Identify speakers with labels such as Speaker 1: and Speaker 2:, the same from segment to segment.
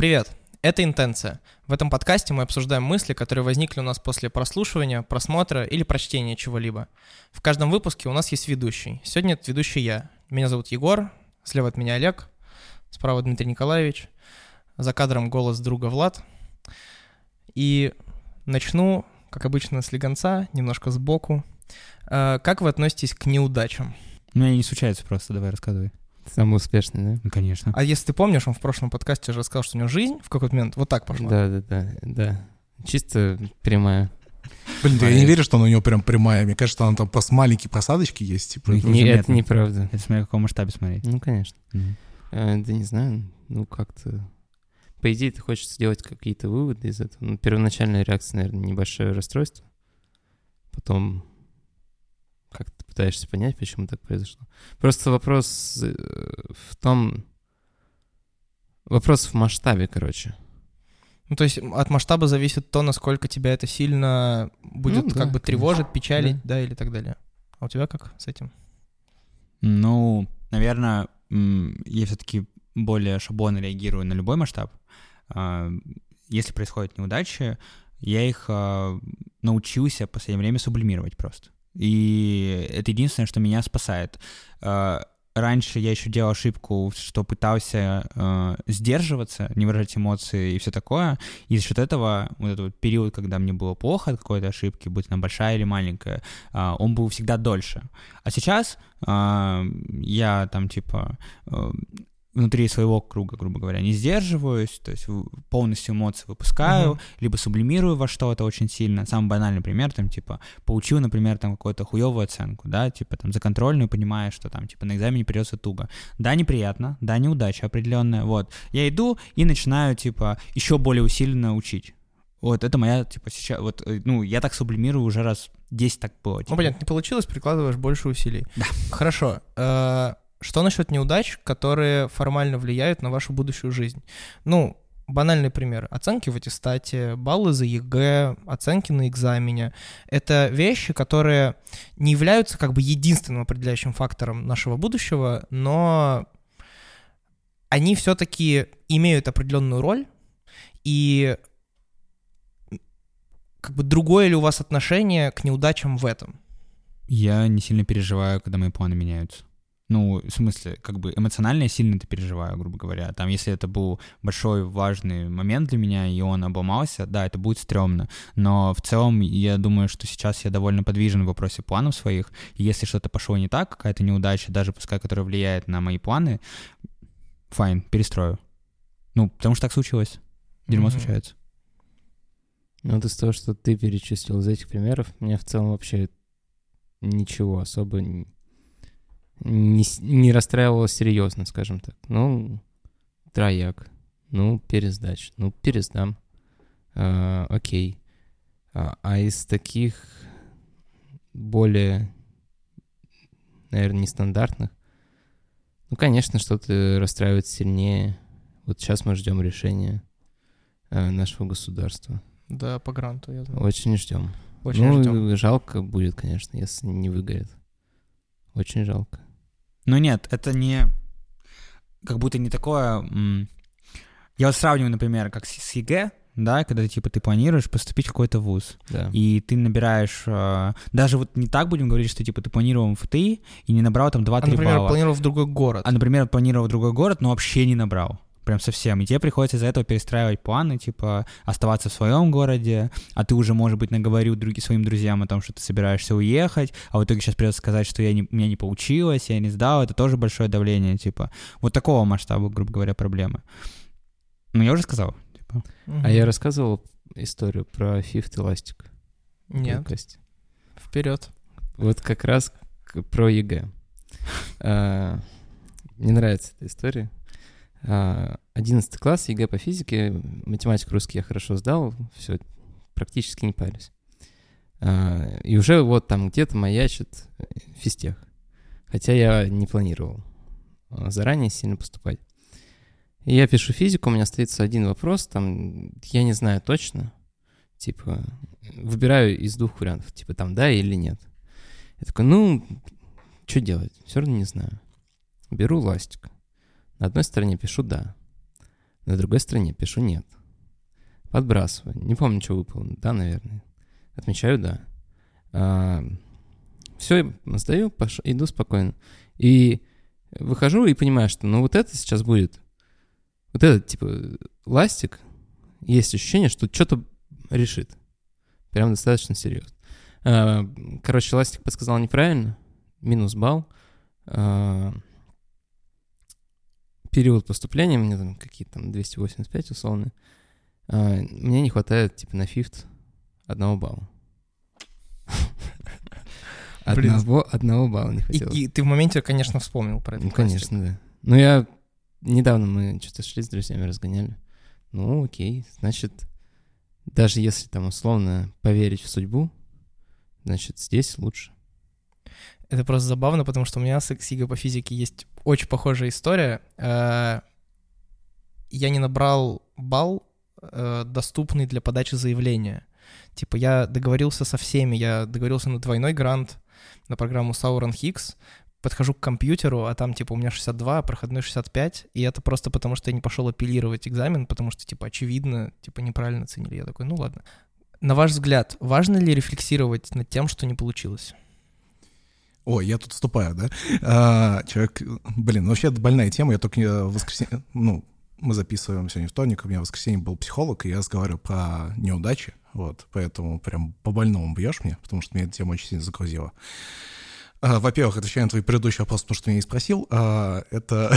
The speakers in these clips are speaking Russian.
Speaker 1: Привет! Это «Интенция». В этом подкасте мы обсуждаем мысли, которые возникли у нас после прослушивания, просмотра или прочтения чего-либо. В каждом выпуске у нас есть ведущий. Сегодня это ведущий я. Меня зовут Егор, слева от меня Олег, справа Дмитрий Николаевич, за кадром голос друга Влад. И начну, как обычно, с легонца, немножко сбоку. Э, Как вы относитесь к неудачам?
Speaker 2: У меня не случается просто, давай рассказывай.
Speaker 3: Самый успешный, да?
Speaker 2: Ну, конечно.
Speaker 1: А если ты помнишь, он в прошлом подкасте уже рассказал, что у него жизнь в какой-то момент вот так пошла.
Speaker 3: Да, да, да, да. Чисто прямая.
Speaker 4: Блин, да я не верю, что она у него прям прямая. Мне кажется, она там пос маленькие посадочки есть. Типа.
Speaker 2: Ну,
Speaker 3: Не, это неправда.
Speaker 2: Это смотря в каком масштабе смотреть.
Speaker 3: Ну, конечно. Э, да не знаю, ну как-то... По идее, ты хочешь сделать какие-то выводы из этого. Ну, первоначальная реакция, наверное, небольшое расстройство. Потом пытаешься понять, почему так произошло. Просто вопрос э, в том... Вопрос в масштабе, короче.
Speaker 1: Ну, то есть от масштаба зависит то, насколько тебя это сильно будет
Speaker 3: Ну, да,
Speaker 1: как бы тревожить,
Speaker 3: конечно.
Speaker 1: печалить,
Speaker 3: Да.
Speaker 1: да. или так далее. А у тебя как с этим?
Speaker 2: Ну, наверное, я все-таки более шаблонно реагирую на любой масштаб. А, Если происходят неудачи, я их а, научился в последнее время сублимировать просто. И это единственное, что меня спасает. А, Раньше я еще делал ошибку, что пытался э, сдерживаться, не выражать эмоции и все такое. И за счет этого вот этот вот период, когда мне было плохо от какой-то ошибки, будь она большая или маленькая, а, он был всегда дольше. А сейчас а, я там типа э, внутри своего круга, грубо говоря, не сдерживаюсь, то есть полностью эмоции выпускаю,
Speaker 1: Мгм.
Speaker 2: либо сублимирую во что-то очень сильно. Самый банальный пример, там, типа, получил, например, там какую-то хуевую оценку, да, типа, там, за контрольную, понимаешь, что там, типа, на экзамене придется туго. Да, неприятно, да, неудача определенная, вот. Я иду и начинаю, типа, еще более усиленно учить. Вот, это моя, типа, сейчас, вот, э, ну, я так сублимирую уже раз 10 так было.
Speaker 1: Ну,
Speaker 2: типа.
Speaker 1: понятно, не получилось, прикладываешь больше усилий.
Speaker 2: Да.
Speaker 1: Хорошо. Что насчет неудач, которые формально влияют на вашу будущую жизнь? Ну, банальный пример. Оценки в аттестате, баллы за ЕГЭ, оценки на экзамене. Это вещи, которые не являются как бы единственным определяющим фактором нашего будущего, но они все-таки имеют определенную роль, и как бы другое ли у вас отношение к неудачам в этом?
Speaker 2: Я не сильно переживаю, когда мои планы меняются. Ну, в смысле, как бы эмоционально я сильно это переживаю, грубо говоря. Там, если это был большой важный момент для меня, и он обломался, да, это будет стрёмно. Но в целом, я думаю, что сейчас я довольно подвижен в вопросе планов своих. И если что-то пошло не так, какая-то неудача, даже пускай которая влияет на мои планы, файн, перестрою. Ну, потому что так случилось. Дерьмо
Speaker 1: Мгм.
Speaker 2: случается.
Speaker 3: Ну, вот из того, что ты перечислил из этих примеров, меня в целом вообще ничего особо н- не, не расстраивало серьезно, скажем так. Ну, трояк, ну, пересдач, ну, пересдам. А, окей. А, а из таких более, наверное, нестандартных, ну, конечно, что-то расстраивает сильнее. Вот сейчас мы ждем решения э, нашего государства.
Speaker 1: Да, по гранту, я знаю.
Speaker 3: Очень ждем.
Speaker 1: Очень
Speaker 3: ну,
Speaker 1: ждем.
Speaker 3: жалко будет, конечно, если не выгорит. Очень жалко.
Speaker 2: Но нет, это не... Как будто не такое... Я вот сравниваю, например, как с, ЕГЭ, да, когда типа ты планируешь поступить в какой-то вуз,
Speaker 3: Да.
Speaker 2: и ты набираешь... э, Даже вот не так будем говорить, что типа ты планировал МФТИ и не набрал там 2-3
Speaker 1: А, например,
Speaker 2: балла.
Speaker 1: планировал в другой город.
Speaker 2: А, например, планировал другой город, но вообще не набрал. Прям совсем. И тебе приходится из-за этого перестраивать планы, типа оставаться в своем городе, а ты уже, может быть, наговорил други, своим друзьям о том, что ты собираешься уехать, а в итоге сейчас придется сказать, что я не, у меня не получилось, я не сдал, это тоже большое давление, типа. Вот такого масштаба, грубо говоря, проблемы. Ну, я уже сказал. Типа.
Speaker 1: Мгм.
Speaker 3: А я рассказывал историю про физтех и ластик.
Speaker 1: Нет,
Speaker 3: Костя?
Speaker 1: вперед.
Speaker 3: Вот как раз про ЕГЭ. А, Мне нравится эта история. А, 11 класс, ЕГЭ по физике, математику русский я хорошо сдал, все, практически не парюсь. А, И уже вот там где-то маячит физтех. Хотя я не планировал а, заранее сильно поступать. И я пишу физику, у меня остается один вопрос, там, я не знаю точно, типа, выбираю из двух вариантов, типа, там, да или нет. Я такой, ну, что делать? Все равно не знаю. Беру ластик. На одной стороне пишу «да». На другой стороне пишу нет. Подбрасываю. Не помню, что выполнено. Да, наверное. Отмечаю да. А, все, сдаю, пош... иду спокойно. И выхожу и понимаю, что ну вот это сейчас будет. Вот этот, типа, ластик, есть ощущение, что что-то решит. Прям достаточно серьезно. А, короче, ластик подсказал неправильно. Минус балл. А, период поступления, мне там какие-то там 285 условно. А, мне не хватает, типа, на фифт одного балла. Одного, одного балла не хватило.
Speaker 1: И, и ты в моменте, конечно, вспомнил про это.
Speaker 3: Ну, конечно, да. Ну, я... Недавно мы что-то шли с друзьями, разгоняли. Ну, окей, значит, даже если там условно поверить в судьбу, значит, здесь лучше.
Speaker 1: Это просто забавно, потому что у меня с ИГО по физике есть очень похожая история. Э, я не набрал балл, э, доступный для подачи заявления. Типа я договорился со всеми, я договорился на двойной грант, на программу Sauron Higgs, подхожу к компьютеру, а там, типа, у меня 62, а проходной 65, и это просто потому, что я не пошел апеллировать экзамен, потому что, типа, очевидно, типа, неправильно оценили. Я такой, ну ладно. На ваш взгляд, важно ли рефлексировать над тем, что не получилось?
Speaker 4: Ой, я тут вступаю, да? А, человек, блин, вообще это больная тема. Я только в воскресенье, ну, мы записываем сегодня вторник, у меня в воскресенье был психолог, и я разговаривал про неудачи, вот, поэтому прям по-больному бьешь мне, потому что меня эта тема очень сильно загрузила. А, во-первых, отвечая на твой предыдущий вопрос, потому что ты меня и спросил, а, это,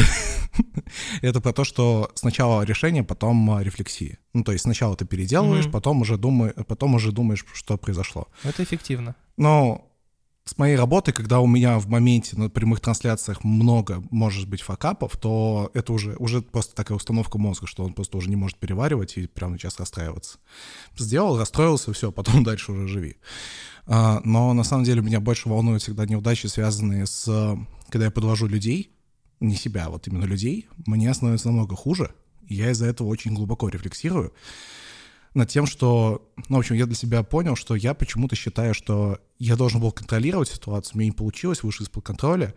Speaker 4: это про то, что сначала решение, потом а, рефлексия. Ну, то есть сначала ты переделываешь, mm-hmm. потом, уже думай, потом уже думаешь, что произошло.
Speaker 1: Это эффективно.
Speaker 4: Но с моей работой, когда у меня в моменте на прямых трансляциях много, может быть, факапов, то это уже, уже просто такая установка мозга, что он просто уже не может переваривать и прямо сейчас расстраиваться. Сделал, расстроился, все, потом дальше уже живи. А, но на самом деле меня больше волнуют всегда неудачи, связанные с... Когда я подвожу людей, не себя, а вот именно людей, мне становится намного хуже, и я из-за этого очень глубоко рефлексирую над тем, что, ну, в общем, я для себя понял, что я почему-то считаю, что я должен был контролировать ситуацию, мне не получилось, выше из-под контроля,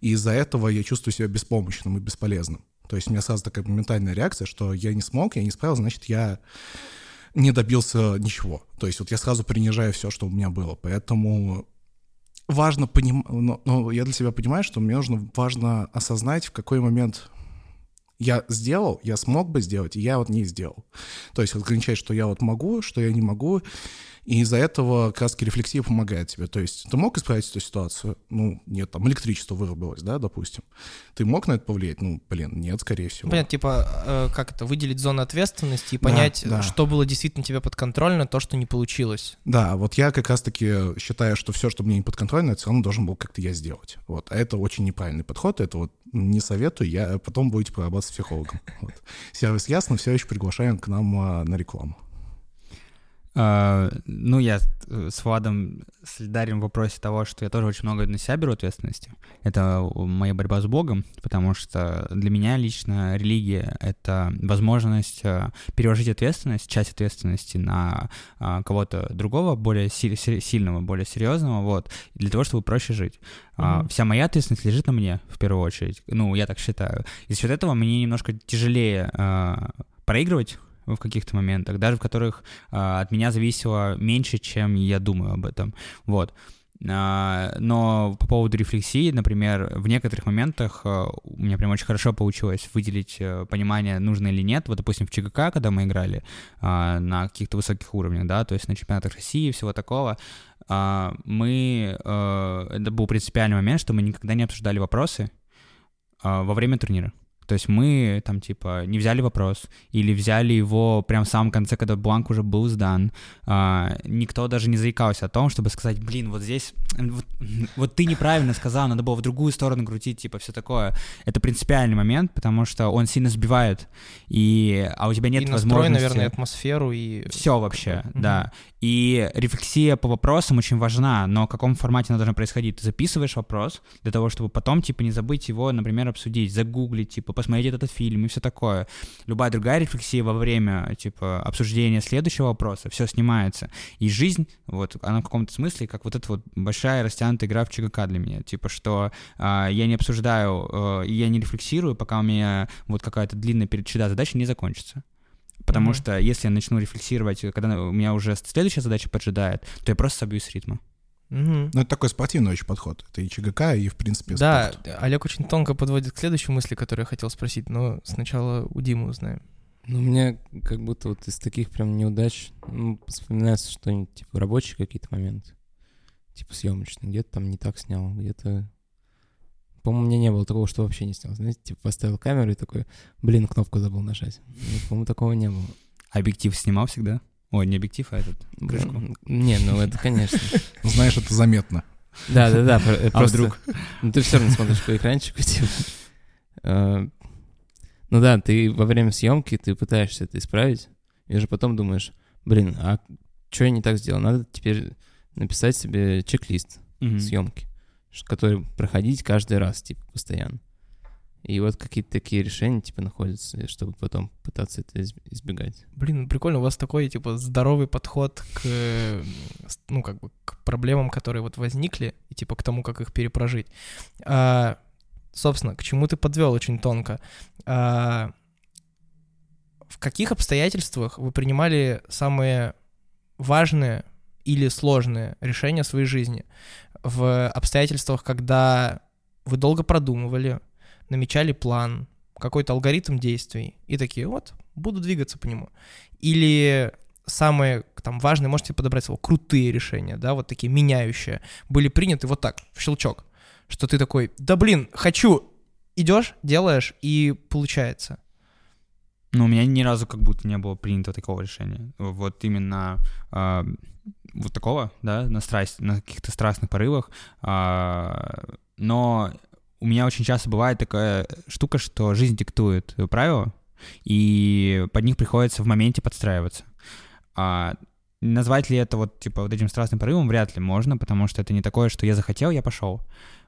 Speaker 4: и из-за этого я чувствую себя беспомощным и бесполезным. То есть у меня сразу такая моментальная реакция, что я не смог, я не справился, значит, я не добился ничего. То есть вот я сразу принижаю все, что у меня было. Поэтому важно понимать, но, но я для себя понимаю, что мне нужно важно осознать, в какой момент я сделал, я смог бы сделать, и я вот не сделал. То есть ограничать, что я вот могу, что я не могу, и из-за этого как раз рефлексия помогает тебе. То есть ты мог исправить эту ситуацию? Ну, нет, там электричество вырубилось, да, допустим. Ты мог на это повлиять? Ну, блин, нет, скорее всего.
Speaker 1: Понятно, типа, э, как это, выделить зону ответственности и понять, да, да. что было действительно тебе подконтрольно, то, что не получилось.
Speaker 4: Да, вот я как раз-таки считаю, что все, что мне не подконтрольно, это все равно должен был как-то я сделать. Вот, а это очень неправильный подход, это вот не советую, я потом будете прорабатывать с психологом. Вот. Сервис Ясно все еще приглашаем к нам а, на рекламу.
Speaker 2: Uh, ну, я с Владом солидарен в вопросе того, что я тоже очень много на себя беру ответственности. Это моя борьба с Богом, потому что для меня лично религия — это возможность uh, переложить ответственность, часть ответственности на uh, кого-то другого, более си- сильного, более серьезного, вот, для того, чтобы проще жить. Mm-hmm. Вся моя ответственность лежит на мне, в первую очередь. Ну, я так считаю. И за счет этого мне немножко тяжелее проигрывать в каких-то моментах, даже в которых а, от меня зависело меньше, чем я думаю об этом. Вот. А, но по поводу рефлексии, например, в некоторых моментах а, у меня прям очень хорошо получилось выделить а, понимание, нужно или нет. Вот, допустим, в ЧГК, когда мы играли а, на каких-то высоких уровнях, да, то есть на чемпионатах России и всего такого, мы... А, это был принципиальный момент, что мы никогда не обсуждали вопросы во время турнира. То есть мы там типа не взяли вопрос или взяли его прям в самом конце, когда бланк уже был сдан. А, никто даже не заикался о том, чтобы сказать, блин, вот здесь, вот, вот ты неправильно сказал, надо было в другую сторону крутить, типа все такое. Это принципиальный момент, потому что он сильно сбивает, и, а у тебя нет и настрой, возможности...
Speaker 1: наверное, атмосферу и...
Speaker 2: Все вообще, mm-hmm. да. И рефлексия по вопросам очень важна, но в каком формате она должна происходить? Ты записываешь вопрос для того, чтобы потом, типа, не забыть его, например, обсудить, загуглить, типа, посмотреть этот фильм и все такое. Любая другая рефлексия во время, типа, обсуждения следующего вопроса, все снимается. И жизнь, вот, она в каком-то смысле, как вот эта вот большая растянутая игра в ЧГК для меня. Типа, что э, я не обсуждаю, э, я не рефлексирую, пока у меня вот какая-то длинная череда задач не закончится. Потому mm-hmm. что если я начну рефлексировать, когда у меня уже следующая задача поджидает, то я просто собьюсь с ритма.
Speaker 4: Mm-hmm. Ну, это такой спортивный очень подход. Это и ЧГК, и, в принципе,
Speaker 1: Да, спорт. Олег очень тонко подводит к следующей мысли, которую я хотел спросить, но сначала у Димы узнаем.
Speaker 3: Ну, у меня как будто вот из таких прям неудач ну, вспоминается что-нибудь, типа, рабочие какие-то моменты. Типа съемочные. Где-то там не так снял, где-то по-моему, у меня не было такого, что вообще не снял. Знаете, типа поставил камеру и такой, блин, кнопку забыл нажать. Ну, по-моему, такого не было.
Speaker 2: Объектив снимал всегда? Ой, не объектив, а этот,
Speaker 3: крышку. Не, ну это, конечно.
Speaker 4: Знаешь, это заметно.
Speaker 3: Да, да, да. А вдруг? Ну ты все равно смотришь по экранчику, типа. А, ну да, ты во время съемки ты пытаешься это исправить, и же потом думаешь, блин, а что я не так сделал? Надо теперь написать себе чек-лист съемки который проходить каждый раз, типа, постоянно. И вот какие-то такие решения, типа, находятся, чтобы потом пытаться это избегать.
Speaker 1: Блин, ну прикольно, у вас такой, типа, здоровый подход к, ну, как бы, к проблемам, которые вот возникли, и, типа, к тому, как их перепрожить. А, собственно, к чему ты подвел очень тонко. А, в каких обстоятельствах вы принимали самые важные или сложные решения своей жизни? В обстоятельствах, когда вы долго продумывали, намечали план, какой-то алгоритм действий, и такие, вот, буду двигаться по нему. Или самые там важные, можете подобрать слово, крутые решения, да, вот такие меняющие, были приняты вот так, в щелчок, что ты такой, да блин, хочу, идешь, делаешь, и получается.
Speaker 2: Ну, у меня ни разу как будто не было принято такого решения. Вот именно э, вот такого, да, на страсть, на каких-то страстных порывах. А, но у меня очень часто бывает такая штука, что жизнь диктует правила, и под них приходится в моменте подстраиваться. А, назвать ли это вот, типа, вот этим страстным порывом вряд ли можно, потому что это не такое, что я захотел, я пошел.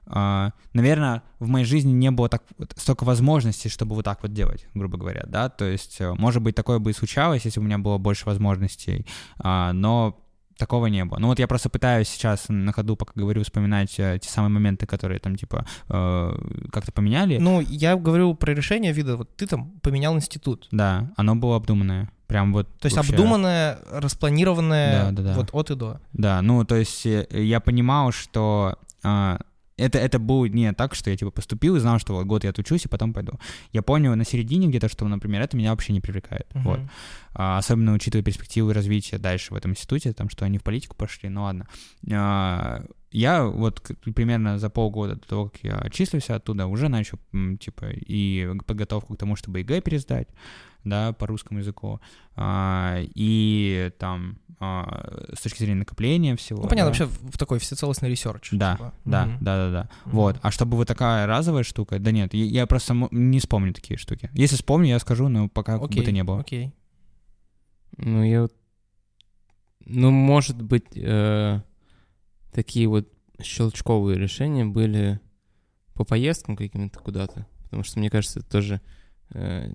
Speaker 2: Uh, наверное, в моей жизни не было так столько возможностей, чтобы вот так вот делать, грубо говоря, да, то есть, э, может быть, такое бы и случалось, если бы у меня было больше возможностей, uh, но такого не было. Ну вот я просто пытаюсь сейчас на ходу, пока говорю, вспоминать э, те самые моменты, которые там типа э, как-то поменяли.
Speaker 1: Ну, я говорю про решение вида, вот ты там поменял институт.
Speaker 2: Да, оно было обдуманное. Прям вот
Speaker 1: То есть вообще... обдуманное, распланированное да, да, да. вот от и до.
Speaker 2: Да, ну то есть я понимал, что э, это, это будет не так, что я типа поступил и знал, что вот год я отучусь и потом пойду. Я понял на середине где-то, что, например, это меня вообще не привлекает. Uh-huh. Вот. А, особенно учитывая перспективы развития дальше в этом институте, там, что они в политику пошли, ну ладно. А, я вот примерно за полгода до того, как я отчислился оттуда, уже начал, типа, и подготовку к тому, чтобы ЕГЭ пересдать, да, по русскому языку, а, и там а, с точки зрения накопления всего.
Speaker 1: Ну, понятно, да. вообще в такой всецелостный research.
Speaker 2: Да, типа. да, угу. да, да, да. Угу. Вот. А чтобы вот такая разовая штука, да нет, я, я просто не вспомню такие штуки. Если вспомню, я скажу, но пока окей, бы то не было.
Speaker 1: Окей.
Speaker 3: Ну, я вот... Ну, может быть, э, такие вот щелчковые решения были по поездкам каким-то куда-то. Потому что, мне кажется, это тоже, э,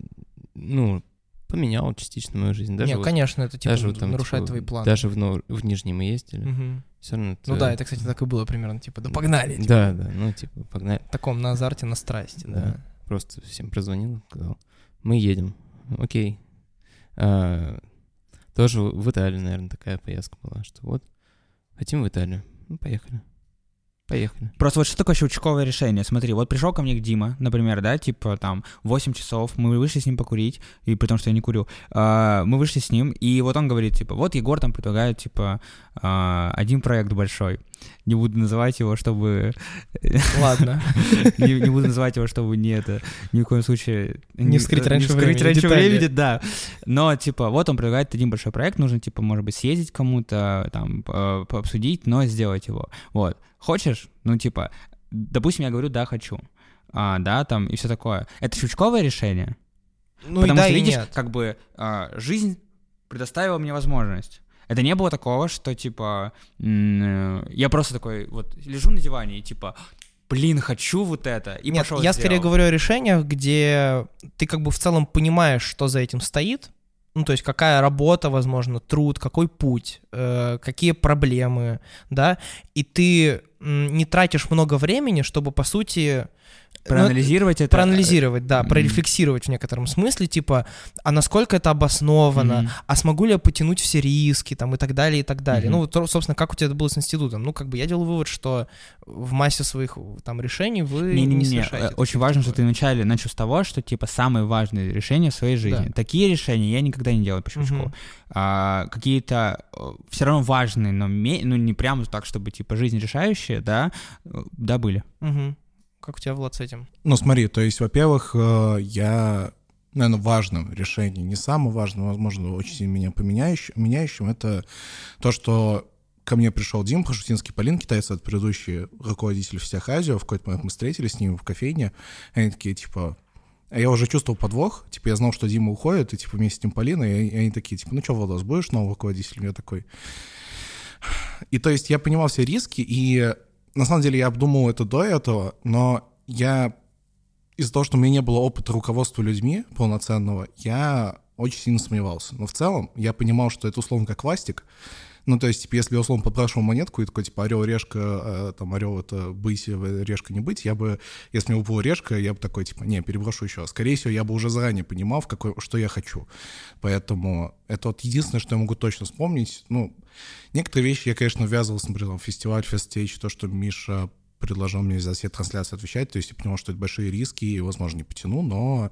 Speaker 3: ну, поменял частично мою жизнь. Даже
Speaker 1: Нет,
Speaker 3: вот,
Speaker 1: конечно, это типа даже, там, нарушает типа, твои планы.
Speaker 3: Даже в, в Нижний мы ездили. Угу. Все равно
Speaker 1: это... Ну да, это, кстати, так и было примерно, типа, да погнали. Типа.
Speaker 3: Да, да, ну типа, погнали.
Speaker 1: В таком на азарте, на страсти, да. да.
Speaker 3: Просто всем прозвонил, сказал, мы едем. Окей. А, тоже в Италию, наверное, такая поездка была, что вот, хотим в Италию. Ну, поехали. Поехали.
Speaker 2: Просто вот что такое щелчковое решение? Смотри, вот пришел ко мне к Дима, например, да, типа там 8 часов, мы вышли с ним покурить, и при том, что я не курю, э, мы вышли с ним, и вот он говорит, типа, вот Егор там предлагает, типа, э, один проект большой. Не буду называть его, чтобы...
Speaker 1: Ладно.
Speaker 2: не, не буду называть его, чтобы не это, ни в коем случае...
Speaker 1: Не, вскрыть раньше не вскрыть времени.
Speaker 2: раньше времени, да. Но, типа, вот он предлагает один большой проект, нужно, типа, может быть, съездить кому-то, там, пообсудить, но сделать его. Вот хочешь? Ну, типа, допустим, я говорю, да, хочу. А, да, там, и все такое. Это щелчковое решение?
Speaker 1: Ну, Потому и да,
Speaker 2: что, видишь,
Speaker 1: нет.
Speaker 2: как бы а, жизнь предоставила мне возможность. Это не было такого, что, типа, э, я просто такой, вот, лежу на диване и, типа, блин, хочу вот это, и
Speaker 1: Нет,
Speaker 2: пошел
Speaker 1: я
Speaker 2: сделал.
Speaker 1: скорее говорю о решениях, где ты как бы в целом понимаешь, что за этим стоит, ну, то есть какая работа, возможно, труд, какой путь, э, какие проблемы, да, и ты не тратишь много времени, чтобы, по сути... ну,
Speaker 2: Проанализировать это.
Speaker 1: проанализировать, да,
Speaker 2: Мгм.
Speaker 1: прорефлексировать в некотором смысле, типа, а насколько это обосновано, а смогу ли я потянуть все риски, там, и так далее, и так далее. Ну, вот, собственно, как у тебя это было с институтом? Ну, как бы я делал вывод, что в массе своих там решений вы не,
Speaker 2: Не-не-не,
Speaker 1: совершаете.
Speaker 2: э, очень важно, что ты вначале начал с того, что, типа, самые важные решения в своей жизни.
Speaker 1: Да.
Speaker 2: Такие решения я никогда не делал по щелчку. А, какие-то все равно важные, но ну, не прям так, чтобы, типа, жизнь решающие, да, э, да, были.
Speaker 1: Мгм. Как у тебя, Влад, с этим?
Speaker 4: Ну, смотри, то есть, во-первых, э, я, наверное, важным решением, не самым важным, возможно, очень сильно меня поменяющим, меняющим, это то, что ко мне пришел Дим Пашутинский Полин, китайец, от предыдущий руководитель всех Азио, в какой-то момент мы встретились с ним в кофейне, они такие, типа, а я уже чувствовал подвох, типа, я знал, что Дима уходит, и, типа, вместе с ним Полина, и, и они такие, типа, ну что, Владос, будешь новым руководителем? Я такой... И, то есть, я понимал все риски, и, на самом деле, я обдумал это до этого, но я из-за того, что у меня не было опыта руководства людьми полноценного, я очень сильно сомневался. Но в целом я понимал, что это условно как ластик. Ну, то есть, типа, если я условно подбрашивал монетку и такой, типа, орел, решка, э, там, орел это быть, э, решка не быть, я бы, если мне выпала решка, я бы такой, типа, не, переброшу еще. Скорее всего, я бы уже заранее понимал, в какой, что я хочу. Поэтому это вот единственное, что я могу точно вспомнить. Ну, некоторые вещи я, конечно, ввязывался, например, там, фестиваль, фестстейдж, то, что Миша предложил мне за все трансляции отвечать, то есть я понимал, что это большие риски, и, возможно, не потяну, но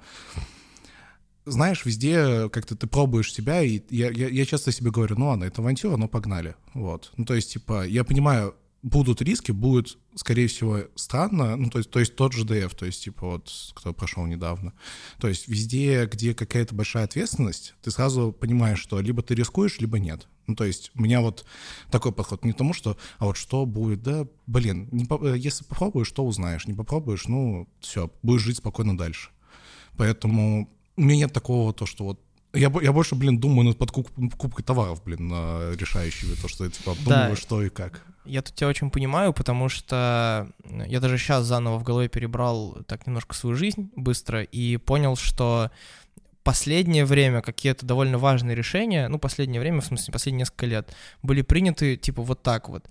Speaker 4: знаешь, везде как-то ты пробуешь себя, и я, я, я часто себе говорю, ну ладно, это авантюра, но погнали, вот. Ну, то есть, типа, я понимаю, будут риски, будет, скорее всего, странно, ну, то есть, то есть тот же ДФ, то есть, типа, вот, кто прошел недавно. То есть везде, где какая-то большая ответственность, ты сразу понимаешь, что либо ты рискуешь, либо нет. Ну, то есть у меня вот такой подход не тому, что, а вот что будет, да, блин, не если попробуешь, то узнаешь, не попробуешь, ну, все, будешь жить спокойно дальше. Поэтому у меня нет такого, то, что вот я, я больше, блин, думаю над покупкой товаров, блин, решающими, то, что я, типа, обдумываю,
Speaker 1: Да.
Speaker 4: что и как.
Speaker 1: Я тут тебя очень понимаю, потому что я даже сейчас заново в голове перебрал так немножко свою жизнь быстро и понял, что последнее время какие-то довольно важные решения, ну, последнее время, в смысле, последние несколько лет, были приняты, типа, вот так вот.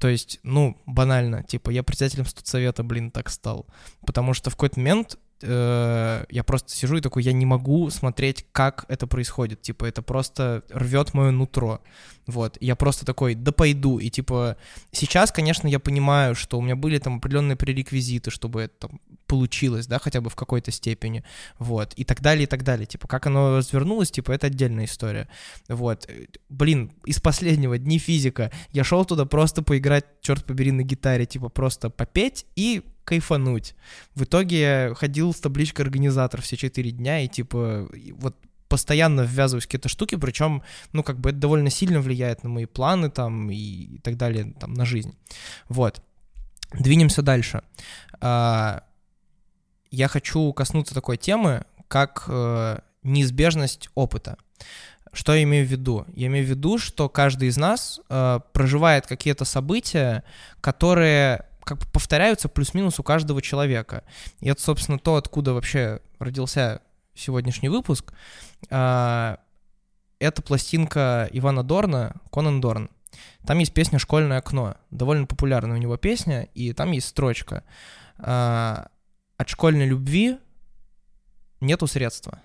Speaker 1: То есть, ну, банально, типа, я председателем студсовета, блин, так стал. Потому что в какой-то момент э, я просто сижу и такой, я не могу смотреть, как это происходит. Типа, это просто рвет мое нутро. Вот. Я просто такой, да пойду. И типа, сейчас, конечно, я понимаю, что у меня были там определенные пререквизиты, чтобы это там получилось, да, хотя бы в какой-то степени. Вот. И так далее, и так далее. Типа, как оно развернулось, типа, это отдельная история. Вот. Э, Блин, из последнего дни физика. Я шел туда просто поиграть, черт побери, на гитаре, типа, просто попеть и кайфануть. В итоге ходил с табличкой организатор все четыре дня и типа вот постоянно ввязываюсь в какие-то штуки, причем, ну, как бы это довольно сильно влияет на мои планы там и, и так далее, там, на жизнь. Вот. Двинемся дальше. А, я хочу коснуться такой темы, как э, неизбежность опыта. Что я имею в виду? Я имею в виду, что каждый из нас э, проживает какие-то события, которые как бы повторяются плюс-минус у каждого человека. И это, собственно, то, откуда вообще родился сегодняшний выпуск. А, Это пластинка Ивана Дорна «Конан Дорн». Там есть песня «Школьное окно». Довольно популярная у него песня, и там есть строчка. а, От школьной любви нету средства.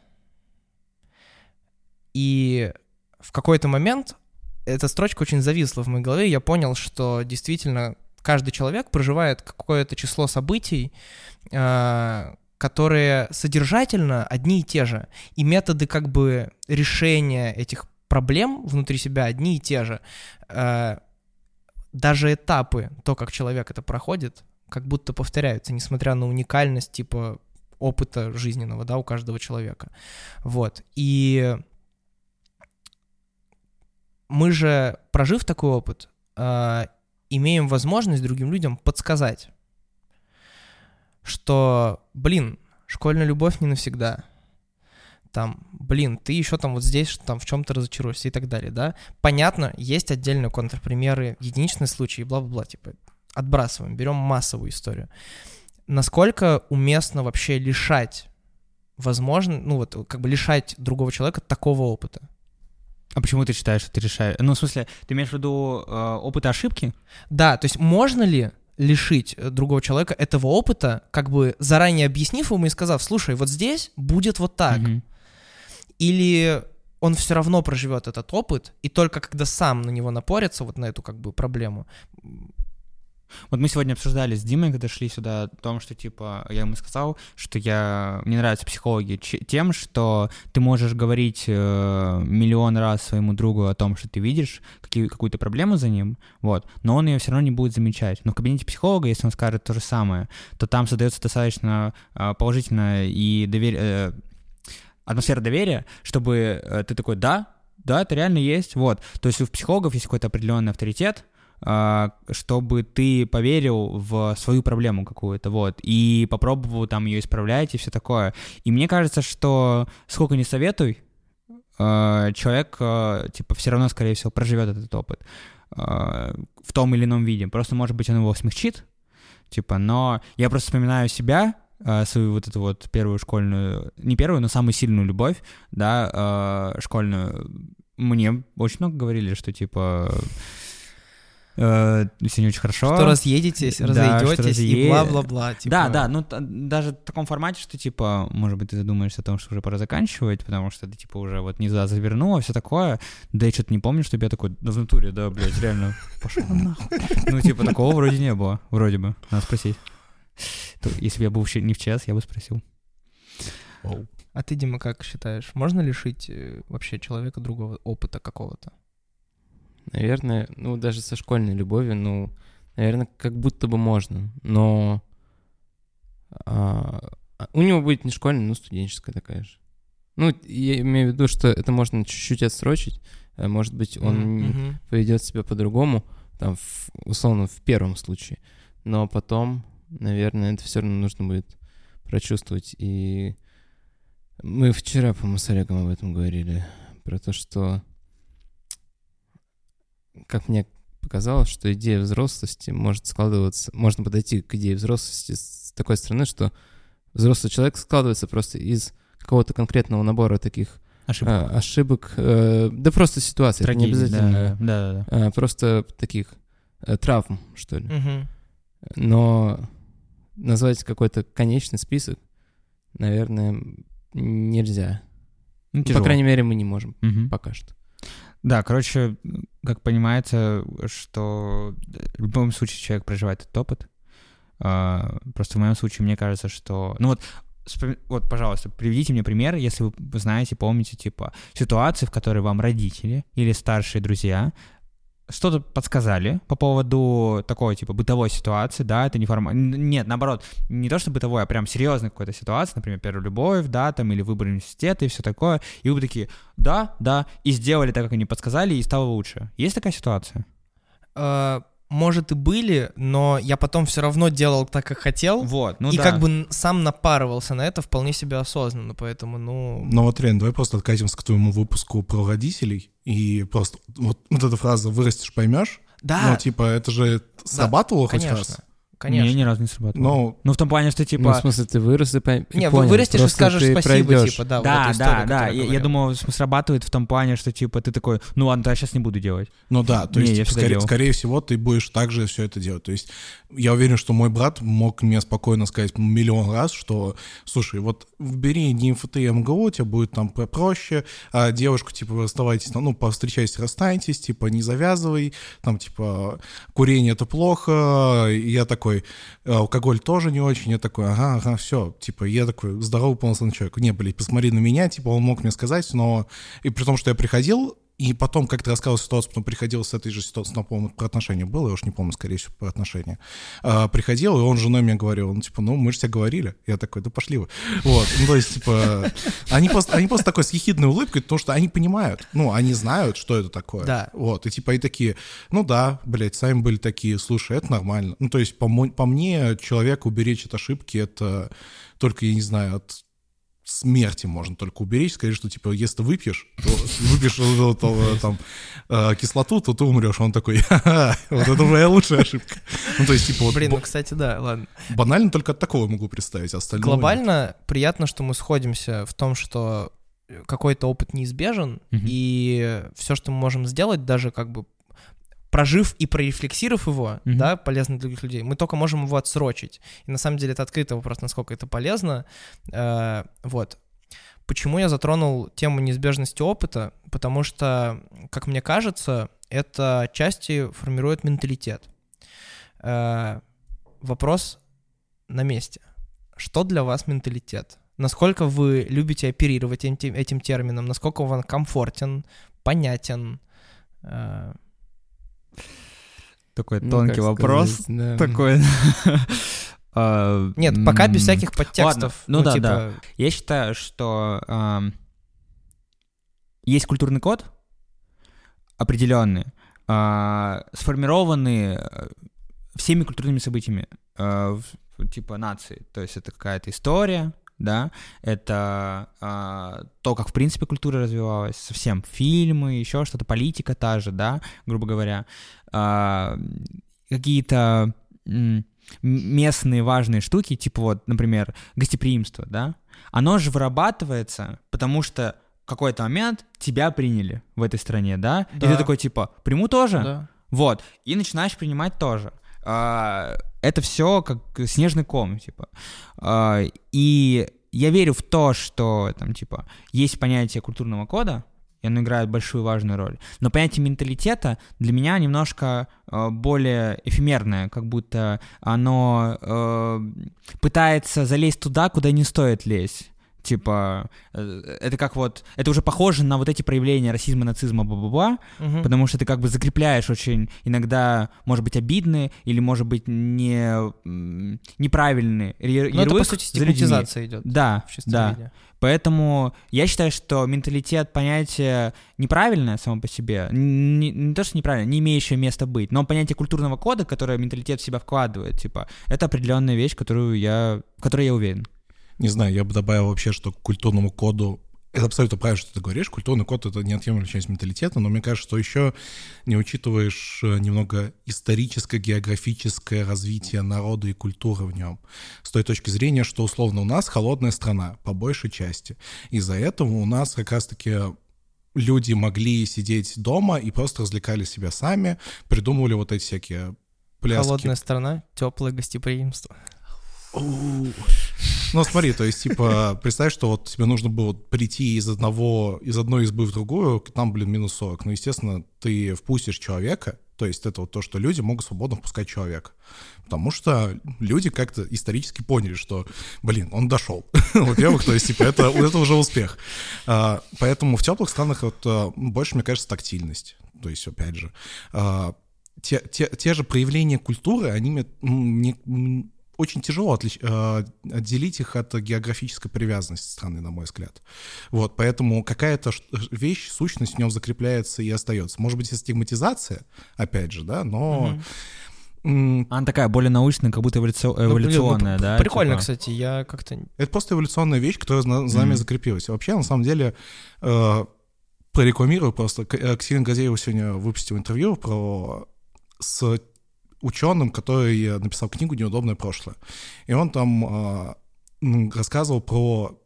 Speaker 1: И в какой-то момент эта строчка очень зависла в моей голове, и я понял, что действительно каждый человек проживает какое-то число событий, а, которые содержательно одни и те же, и методы как бы решения этих проблем внутри себя одни и те же. А, Даже этапы, то, как человек это проходит, как будто повторяются, несмотря на уникальность типа опыта жизненного, да, у каждого человека. Вот. И мы же, прожив такой опыт, э, имеем возможность другим людям подсказать, что, блин, школьная любовь не навсегда. там, блин, ты еще там вот здесь там в чем-то разочаруешься и так далее, да. Понятно, есть отдельные контрпримеры, единичные случаи, бла-бла-бла, типа, отбрасываем, берем массовую историю. Насколько уместно вообще лишать, возможно, ну вот, как бы лишать другого человека такого опыта?
Speaker 2: А почему ты считаешь, что ты решаешь? Ну, в смысле, ты имеешь в виду э, опыт ошибки?
Speaker 1: Да, то есть можно ли лишить э, другого человека этого опыта, как бы заранее объяснив ему и сказав, слушай, вот здесь будет вот так.
Speaker 2: Мгм.
Speaker 1: Или он все равно проживет этот опыт, и только когда сам на него напорится, вот на эту как бы проблему.
Speaker 2: Вот мы сегодня обсуждали с Димой, когда шли сюда, о том, что, типа, я ему сказал, что я... Мне нравятся психологи тем, что ты можешь говорить э, миллион раз своему другу о том, что ты видишь какие, какую-то проблему за ним, вот, но он ее все равно не будет замечать. Но в кабинете психолога, если он скажет то же самое, то там создается достаточно э, положительная и довер... э, атмосфера доверия, чтобы э, ты такой, да, да, это реально есть, вот. То есть у психологов есть какой-то определенный авторитет, чтобы ты поверил в свою проблему какую-то, вот, и попробовал там ее исправлять и все такое. И мне кажется, что сколько ни советуй, а, человек, а, типа, все равно, скорее всего, проживет этот опыт а, в том или ином виде. Просто, может быть, он его смягчит, типа, но я просто вспоминаю себя, а, свою вот эту вот первую школьную, не первую, но самую сильную любовь, да, а, школьную. Мне очень много говорили, что, типа, э, все не очень хорошо.
Speaker 1: Что разъедетесь,
Speaker 2: Да,
Speaker 1: разойдетесь
Speaker 2: разъе-
Speaker 1: и бла-бла-бла. типа.
Speaker 2: Да, да, ну даже в таком формате, что типа, может быть, ты задумаешься о том, что уже пора заканчивать, потому что ты типа уже вот не туда завернула, все такое. Да я что-то не помню, чтобы я такой, да в натуре, да, блядь, реально, пошел нахуй. Ну, типа, такого вроде не было, вроде бы, надо спросить. Если бы я был вообще не в час, я бы спросил.
Speaker 1: А ты, Дима, как считаешь, можно лишить э, вообще человека другого опыта какого-то?
Speaker 3: Наверное, ну, даже со школьной любовью, ну, наверное, как будто бы можно, но а, у него будет не школьная, но студенческая такая же. Ну, я имею в виду, что это можно чуть-чуть отсрочить, э, может быть, он
Speaker 1: Мгм.
Speaker 3: поведет себя по-другому, там, в- условно, в первом случае, но потом, наверное, это все равно нужно будет прочувствовать. И мы вчера, по-моему, с Олегом об этом говорили, про то, что, как мне показалось, что идея взрослости может складываться, можно подойти к идее взрослости с такой стороны, что взрослый человек складывается просто из какого-то конкретного набора таких
Speaker 2: Ошибка.
Speaker 3: а, ошибок, э, да просто ситуаций, не обязательно
Speaker 2: да, да, да, да.
Speaker 3: а, просто таких э, травм, что ли.
Speaker 1: Мгм.
Speaker 3: Но назвать какой-то конечный список, наверное, нельзя.
Speaker 2: Ну,
Speaker 3: По крайней мере, мы не можем
Speaker 2: Мгм.
Speaker 3: пока что.
Speaker 2: Да, короче, как понимается, что в любом случае человек проживает этот опыт. А, Просто в моем случае мне кажется, что... Ну вот, вот, пожалуйста, приведите мне пример, если вы знаете, помните, типа, ситуации, в которой вам родители или старшие друзья что-то подсказали по поводу такой, типа, бытовой ситуации, да, это не форма... н- Нет, наоборот, не то, что бытовой, а прям серьезной какой-то ситуации, например, первая любовь, да, там, или выбор университета и все такое, и вы такие, да, да, и сделали так, как они подсказали, и стало лучше. Есть такая ситуация?
Speaker 1: Может и были, но я потом все равно делал так, как хотел.
Speaker 2: Вот, ну
Speaker 1: и
Speaker 2: да.
Speaker 1: как бы сам напарывался на это вполне себе осознанно, поэтому, ну...
Speaker 4: Ну вот, Рен, давай просто откатимся к твоему выпуску про родителей. И просто вот, вот эта фраза «вырастешь, поймешь».
Speaker 1: Да,
Speaker 4: Ну, типа, это же срабатывало хоть
Speaker 1: конечно,
Speaker 4: раз?
Speaker 1: Конечно.
Speaker 2: Мне ни разу не сработало.
Speaker 4: Ну,
Speaker 2: Ну, в том плане, что,
Speaker 3: Ну,
Speaker 2: типа...
Speaker 3: в смысле, ты вырос и, пон- и
Speaker 1: Не, вы
Speaker 3: понял,
Speaker 1: вырастешь и скажешь спасибо,
Speaker 3: пройдёшь.
Speaker 1: типа, да, вот
Speaker 2: да,
Speaker 1: эту историю,
Speaker 2: да, да. Я, я см- срабатывает в том плане, что типа ты такой, ну ладно, то я сейчас не буду делать.
Speaker 4: Ну да, то
Speaker 2: Не,
Speaker 4: есть,
Speaker 2: я
Speaker 4: типа, скорее,
Speaker 2: делал.
Speaker 4: скорее всего, ты будешь также все это делать. То есть я уверен, что мой брат мог мне спокойно сказать миллион раз, что, слушай, вот вбери не МФТ и МГУ, у тебя будет там проще, а девушку, типа, вы расставайтесь, ну, повстречайтесь, расстанетесь, типа, не завязывай, там, типа, курение это плохо, и я такой, «А, алкоголь тоже не очень, я такой, ага, ага, все, типа, я такой здоровый полноценный человек. Не, блядь, посмотри на меня, типа, он мог мне сказать, но, и при том, что я приходил, и потом, как ты рассказывал ситуацию, потом приходил с этой же ситуацией, ну, по-моему, про отношения было, я уж не помню, скорее всего, про отношения. А, приходил, и он с женой мне говорил, ну, типа, ну, мы же тебе говорили. Я такой, да пошли вы. Вот, ну, то есть, типа, они просто, они просто такой с ехидной улыбкой, потому что они понимают, ну, они знают, что это такое.
Speaker 1: Да.
Speaker 4: Вот, и типа, и такие, ну, да, блядь, сами были такие, слушай, это нормально. Ну, то есть, по, по мне, человека уберечь от ошибки, это только, я не знаю, от смерти можно только уберечь, сказать, что, типа, если ты выпьешь, то выпьешь то, там, э, кислоту, то ты умрешь. Он такой, ха-ха, вот это моя лучшая ошибка. Ну, то есть, типа, вот
Speaker 1: Блин, ну, кстати, да, ладно.
Speaker 4: банально только от такого могу представить, а остальное...
Speaker 1: Глобально приятно, что мы сходимся в том, что какой-то опыт неизбежен, и все, что мы можем сделать, даже как бы прожив и прорефлексировав его,
Speaker 2: Мгм.
Speaker 1: да, полезно для других людей, мы только можем его отсрочить. И на самом деле это открытый вопрос, насколько это полезно. Э, вот. Почему я затронул тему неизбежности опыта? Потому что, как мне кажется, это отчасти формирует менталитет. Э, вопрос на месте. Что для вас менталитет? Насколько вы любите оперировать этим, этим термином? Насколько он комфортен, понятен? Э,
Speaker 2: Такой
Speaker 3: Ну,
Speaker 2: тонкий вопрос.
Speaker 3: сказать, да.
Speaker 2: Такой. А,
Speaker 1: Нет, пока без всяких подтекстов.
Speaker 2: ну да,
Speaker 1: типа,
Speaker 2: да. Я считаю, что есть культурный код определенный, а, сформированный э, всеми культурными событиями э, типа нации. То есть это какая-то история, да, это а, то, как в принципе культура развивалась, совсем фильмы, еще что-то, политика та же, да, грубо говоря, А, какие-то местные важные штуки, типа вот, например, гостеприимство, да, оно же вырабатывается, потому что в какой-то момент тебя приняли в этой стране, да, и
Speaker 1: Да.
Speaker 2: ты такой типа, приму тоже,
Speaker 1: да.
Speaker 2: вот, и начинаешь принимать тоже. А, Это все как снежный ком, типа. А, И я верю в то, что там, типа, есть понятие культурного кода, и оно играет большую важную роль. Но понятие менталитета для меня немножко э, более эфемерное, как будто оно э, пытается залезть туда, куда не стоит лезть. Типа, э, это как вот, это уже похоже на вот эти проявления расизма, нацизма, бла-бла-бла,
Speaker 1: Мгм.
Speaker 2: потому что ты как бы закрепляешь очень иногда, может быть, обидные или, может быть, не, неправильные яр-
Speaker 1: Ну, это, по
Speaker 2: ярлык
Speaker 1: сути, стигматизация идет
Speaker 2: Да, да.
Speaker 1: виде.
Speaker 2: Поэтому я считаю, что менталитет понятие неправильное само по себе, не, не то, что неправильно, не имеющее места быть, но понятие культурного кода, которое менталитет в себя вкладывает, типа, это определенная вещь, которую я, в которой я уверен.
Speaker 4: Не знаю, я бы добавил вообще, что к культурному коду это абсолютно правильно, что ты говоришь. Культурный код — это неотъемлемая часть менталитета, но мне кажется, что еще не учитываешь э, немного историческо-географическое развитие народа и культуры в нем. С той точки зрения, что условно у нас холодная страна, по большей части. Из-за этого у нас как раз-таки люди могли сидеть дома и просто развлекали себя сами, придумывали вот эти всякие пляски.
Speaker 1: Холодная страна, теплое гостеприимство.
Speaker 4: Ну, смотри, то есть, типа, представь, что вот тебе нужно было прийти из одного, из одной избы в другую, там, блин, минус 40. Ну, естественно, ты впустишь человека, то есть это вот то, что люди могут свободно впускать человека. Потому что люди как-то исторически поняли, что, блин, он дошел. Во-первых, то есть, типа, это, это уже успех. А, Поэтому в теплых странах вот а, больше, мне кажется, тактильность. То есть, опять же, а, те, те, те же проявления культуры, они мне, м, не- м, очень тяжело отлич- э, отделить их от географической привязанности страны, на мой взгляд. Вот, поэтому какая-то вещь, сущность в нем закрепляется и остается. Может быть, это стигматизация, опять же, да, но... м,
Speaker 2: Она такая более научная, как будто эволюци-
Speaker 1: Ну, блин, ну,
Speaker 2: эволюционная,
Speaker 1: п-
Speaker 2: да?
Speaker 1: Прикольно,
Speaker 2: типа.
Speaker 1: кстати, я как-то...
Speaker 4: Это просто эволюционная вещь, которая за нами
Speaker 2: Мгм.
Speaker 4: закрепилась. Вообще, на самом деле, э, прорекламирую просто. Э, Ксения Газеева сегодня выпустил интервью про с ученым, который написал книгу «Неудобное прошлое». И он там э, рассказывал про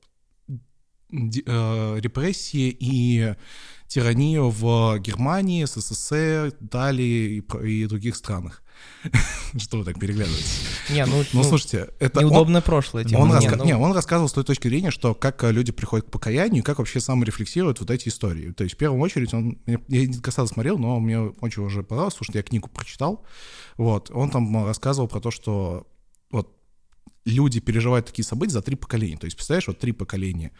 Speaker 4: э, репрессии и тиранию в Германии, СССР, Италии и, и других странах. Что вы так переглядываетесь?
Speaker 1: Не, ну,
Speaker 4: Ну,
Speaker 1: ну,
Speaker 4: слушайте, это... он-
Speaker 1: неудобное прошлое. типа,
Speaker 4: он,
Speaker 1: не,
Speaker 4: раска-
Speaker 1: ну,
Speaker 4: не, он рассказывал с той точки зрения, что как э, люди приходят к покаянию, и как вообще сам рефлексируют вот эти истории. То есть, в первую очередь, он, я не касался смотрел, но мне очень уже понравилось, потому что я книгу прочитал. Вот, он там рассказывал про то, что люди переживают такие события за три поколения. То есть, представляешь, вот три поколения.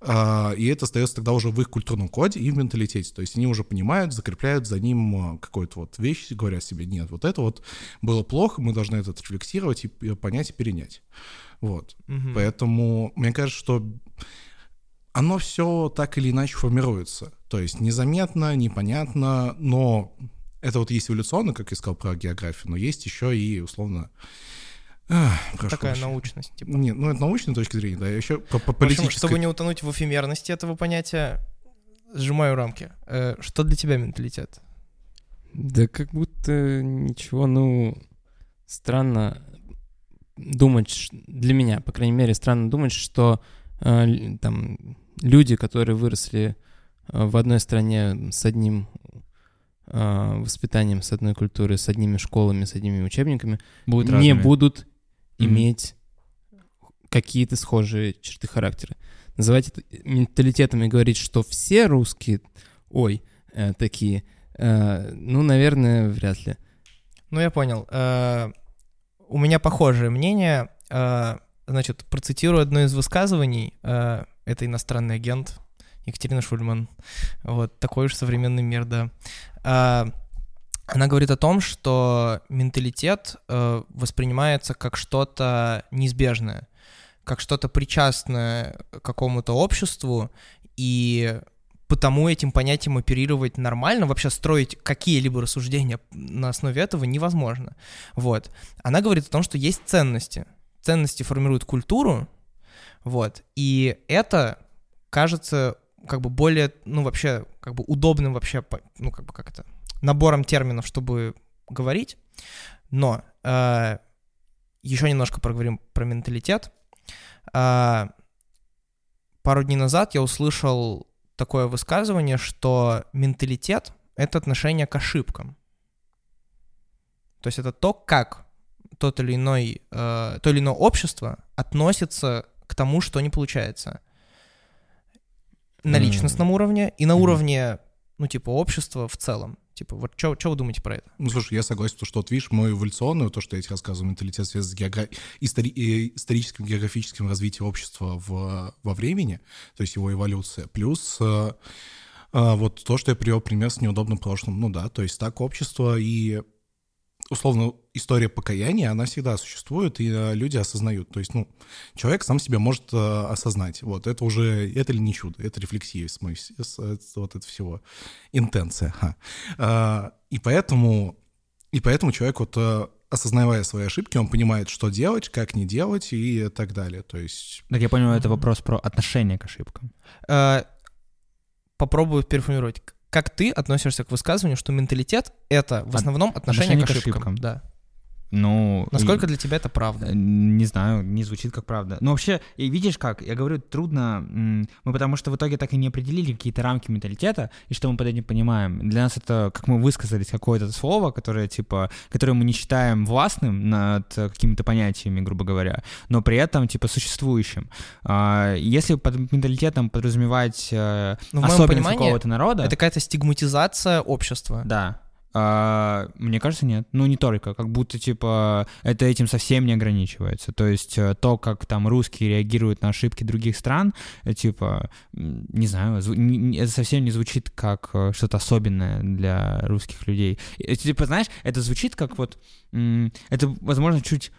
Speaker 4: А, и это остается тогда уже в их культурном коде и в менталитете. То есть они уже понимают, закрепляют за ним э, какую-то вот вещь, говорят себе, нет, вот это вот было плохо, мы должны это отрефлексировать и понять и перенять. Вот.
Speaker 1: мгм.
Speaker 4: Поэтому мне кажется, что оно все так или иначе формируется. То есть незаметно, непонятно, но это вот есть эволюционно, как я сказал про географию, но есть еще и, условно, Ах, прошу
Speaker 1: Такая
Speaker 4: прощения.
Speaker 1: научность. Типа.
Speaker 4: Нет, ну это научной точки зрения, да, еще по, по
Speaker 1: В общем,
Speaker 4: политической.
Speaker 1: чтобы не утонуть в эфемерности этого понятия, сжимаю рамки. Э, Что для тебя менталитет?
Speaker 3: Да как будто ничего, ну, странно думать, для меня, по крайней мере, странно думать, что э, там люди, которые выросли э, в одной стране с одним э, воспитанием, с одной культурой, с одними школами, с одними учебниками,
Speaker 2: Будут
Speaker 3: не
Speaker 2: разными.
Speaker 3: будут Иметь какие-то схожие черты характера. Называть это менталитетом и говорить, что все русские, ой, э, такие, э, ну, наверное, вряд ли.
Speaker 1: Ну, я понял. Э, У меня похожее мнение. Э, Значит, процитирую одно из высказываний. Э, Это иностранный агент Екатерина Шульман. Вот, такой уж современный мир, да. Э, Она говорит о том, что менталитет э, воспринимается как что-то неизбежное, как что-то причастное какому-то обществу, и потому этим понятием оперировать нормально, вообще строить какие-либо рассуждения на основе этого невозможно. Вот. Она говорит о том, что есть ценности. Ценности формируют культуру, вот. И это кажется как бы более, ну, вообще, как бы удобным вообще, ну, как бы как это, набором терминов, чтобы говорить. Но э, еще немножко проговорим про менталитет. А, пару дней назад я услышал такое высказывание, что менталитет — это отношение к ошибкам. То есть это то, как тот или иной, э, то или иное общество относится к тому, что не получается. На личностном уровне и на
Speaker 2: Мгм.
Speaker 1: уровне, ну, типа, общества в целом. Типа, вот что вы думаете про это?
Speaker 4: Ну, слушай, я согласен, то, что вот видишь, мой эволюционный, то, что я тебе рассказываю, менталитет связан с геогра- истори- э, историческим, географическим развитием общества в, во времени, то есть его эволюция, плюс э, э, вот то, что я привел пример с неудобным прошлым, ну да, то есть так общество и условно история покаяния, она всегда существует, и э, люди осознают. То есть, ну, человек сам себя может э, осознать. Вот это уже, это ли не чудо, это рефлексия, с моей- с- с- вот это всего, интенция. ха. А, и поэтому, и поэтому человек вот э, осознавая свои ошибки, он понимает, что делать, как не делать и так далее. То есть,
Speaker 2: Так я понял, это вопрос про отношение к ошибкам.
Speaker 1: Попробую переформулировать. К- Как ты относишься к высказыванию, что менталитет — это в основном отношение,
Speaker 2: отношение
Speaker 1: к
Speaker 2: к
Speaker 1: ошибкам?
Speaker 2: ошибкам.
Speaker 1: Да.
Speaker 2: Ну,
Speaker 1: Насколько
Speaker 2: и-
Speaker 1: для тебя это правда?
Speaker 2: Э, Не знаю, не звучит как правда. Ну, вообще, и видишь как, я говорю, трудно, мы потому что в итоге так и не определили какие-то рамки менталитета, и что мы под этим понимаем. Для нас это, как мы высказались, какое-то слово, которое, типа, которое мы не считаем властным над какими-то понятиями, грубо говоря, но при этом, типа, существующим. А, Если под менталитетом подразумевать э,
Speaker 1: Ну,
Speaker 2: особенность какого-то народа,
Speaker 1: Это какая-то стигматизация общества.
Speaker 2: да. А, мне кажется, нет. Ну, не только. Как будто, типа, это этим совсем не ограничивается. То есть э, то, как там русские реагируют на ошибки других стран, э, типа, не знаю, это совсем не звучит как э, что-то особенное для русских людей. И, Типа, знаешь, это звучит как вот... Это, возможно, чуть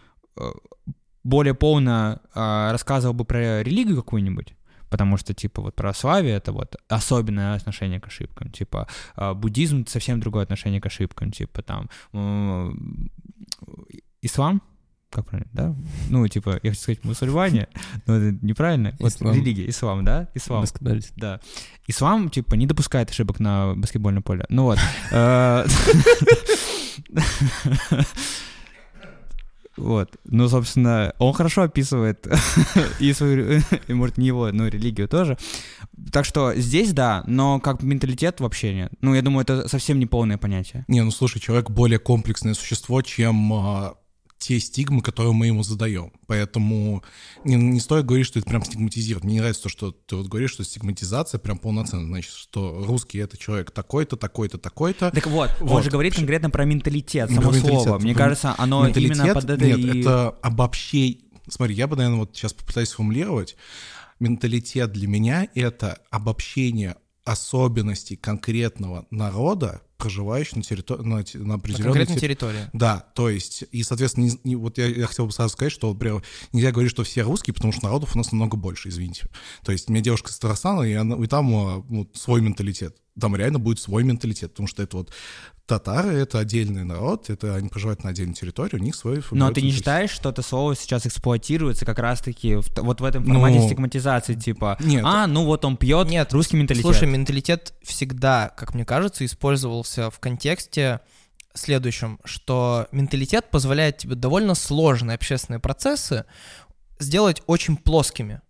Speaker 2: более полно э, рассказывал бы про религию какую-нибудь, потому что, типа, вот православие — это вот особенное отношение к ошибкам, типа, а, буддизм — это совсем другое отношение к ошибкам, типа, там, ислам, как правильно, да? Ну, типа, я хочу сказать мусульмане, но это неправильно. Вот
Speaker 3: Ислам.
Speaker 2: религия, ислам, да? Ислам.
Speaker 3: Баскетболист.
Speaker 2: Да. Ислам, типа, не допускает ошибок на баскетбольном поле. Ну вот. Вот. Ну, собственно, он хорошо описывает и свою, и, может, не его, но религию тоже. Так что здесь да, но как менталитет вообще нет. Ну, я думаю, это совсем не полное понятие.
Speaker 4: не, ну слушай, человек более комплексное существо, чем а, те стигмы, которые мы ему задаем. Поэтому не, не стоит говорить, что это прям стигматизирует. Мне не нравится то, что ты вот говоришь, что стигматизация прям полноценная. Значит, что русский — это человек такой-то, такой-то, такой-то.
Speaker 2: Так вот, он
Speaker 4: Вот.
Speaker 2: же говорит конкретно про менталитет, само
Speaker 4: про менталитет.
Speaker 2: слово. Мне кажется, оно именно
Speaker 4: Менталитет,
Speaker 2: под это
Speaker 4: нет,
Speaker 2: и...
Speaker 4: это обобщение. Смотри, я бы, наверное, вот сейчас попытаюсь сформулировать. Менталитет для меня — это обобщение особенностей конкретного народа, проживающий на территории, на, на
Speaker 1: На
Speaker 4: определенной
Speaker 1: конкретной
Speaker 4: территории.
Speaker 1: территории.
Speaker 4: Да, то есть, и, соответственно, не- не- вот я, я хотел бы сразу сказать, что, например, нельзя говорить, что все русские, потому что народов у нас намного больше, извините. То есть, у меня девушка из Татарстана, и, она, и там ну, свой менталитет. Там реально будет свой менталитет, потому что это вот татары, это отдельный народ, это они проживают на отдельной территории, у них свой...
Speaker 2: Но ты не считаешь, что это слово сейчас эксплуатируется как раз-таки в вот в этом формате
Speaker 4: Ну,
Speaker 2: стигматизации, типа,
Speaker 4: нет.
Speaker 2: а, ну вот он пьет
Speaker 1: Нет,
Speaker 2: русский менталитет.
Speaker 1: Слушай, менталитет всегда, как мне кажется, использовался в контексте следующем, что менталитет позволяет тебе довольно сложные общественные процессы сделать очень плоскими.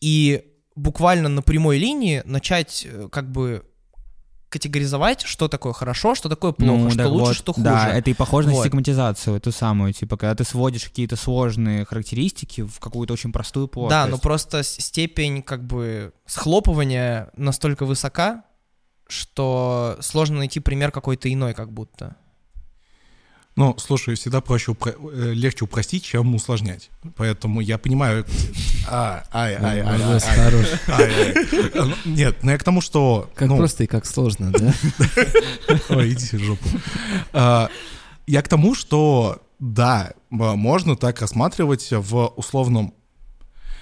Speaker 1: И буквально на прямой линии начать э, как бы категоризовать, что такое хорошо, что такое плохо,
Speaker 2: Ну,
Speaker 1: что
Speaker 2: так
Speaker 1: лучше,
Speaker 2: вот,
Speaker 1: что хуже.
Speaker 2: Да, это и похоже на
Speaker 1: Вот.
Speaker 2: стигматизацию, эту самую, типа, когда ты сводишь какие-то сложные характеристики в какую-то очень простую плоскость.
Speaker 1: Да, но просто степень как бы схлопывания настолько высока, что сложно найти пример какой-то иной, как будто.
Speaker 4: Ну, слушай, всегда проще, упро- э, легче упростить, чем усложнять. Поэтому я понимаю... А, ай, ай, ай, ай,
Speaker 3: хорош.
Speaker 4: Ну, Нет, ну я к тому, что...
Speaker 3: Как
Speaker 4: ну,
Speaker 3: просто и как сложно, да?
Speaker 4: Ой, идите в жопу. А, Я к тому, что да, можно так рассматривать в условном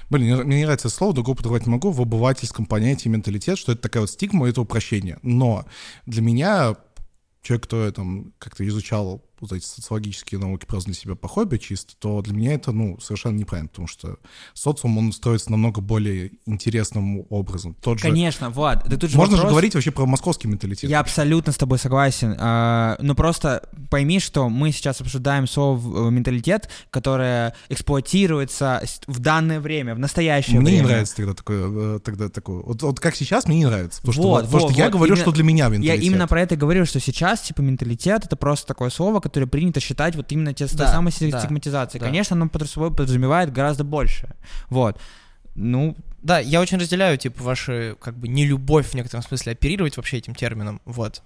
Speaker 4: Блин, мне- не нравится слово, другого подобрать не могу, в обывательском понятии менталитет, что это такая вот стигма, это упрощение. Но для меня, человек, кто там как-то изучал вот эти социологические науки просто для себя по хобби чисто, то для меня это, ну, совершенно неправильно, потому что социум, он строится намного более интересным образом. Тот же...
Speaker 2: Конечно, Влад, да тут же
Speaker 4: Можно же
Speaker 2: вопрос-
Speaker 4: говорить вообще про московский менталитет.
Speaker 2: Я абсолютно с тобой согласен. А, Но просто пойми, что мы сейчас обсуждаем слово э, менталитет, которое эксплуатируется в данное время, в настоящее
Speaker 4: Мне
Speaker 2: время.
Speaker 4: не нравится тогда такое, э, тогда такое. Вот, вот как сейчас мне не нравится, потому что,
Speaker 2: Вот,
Speaker 4: потому
Speaker 2: вот,
Speaker 4: что я
Speaker 2: вот,
Speaker 4: говорю,
Speaker 2: именно-
Speaker 4: что для меня
Speaker 2: Я
Speaker 4: менталитет.
Speaker 2: именно про это говорю, что сейчас, типа, менталитет — это просто такое слово, которое принято считать вот именно те, той
Speaker 1: Да,
Speaker 2: самой
Speaker 1: да,
Speaker 2: стигматизацией.
Speaker 1: да.
Speaker 2: Конечно, оно под собой подразумевает гораздо больше. Вот. Ну,
Speaker 1: Да, я очень разделяю, типа, ваши, как бы, нелюбовь в некотором смысле оперировать вообще этим термином, вот.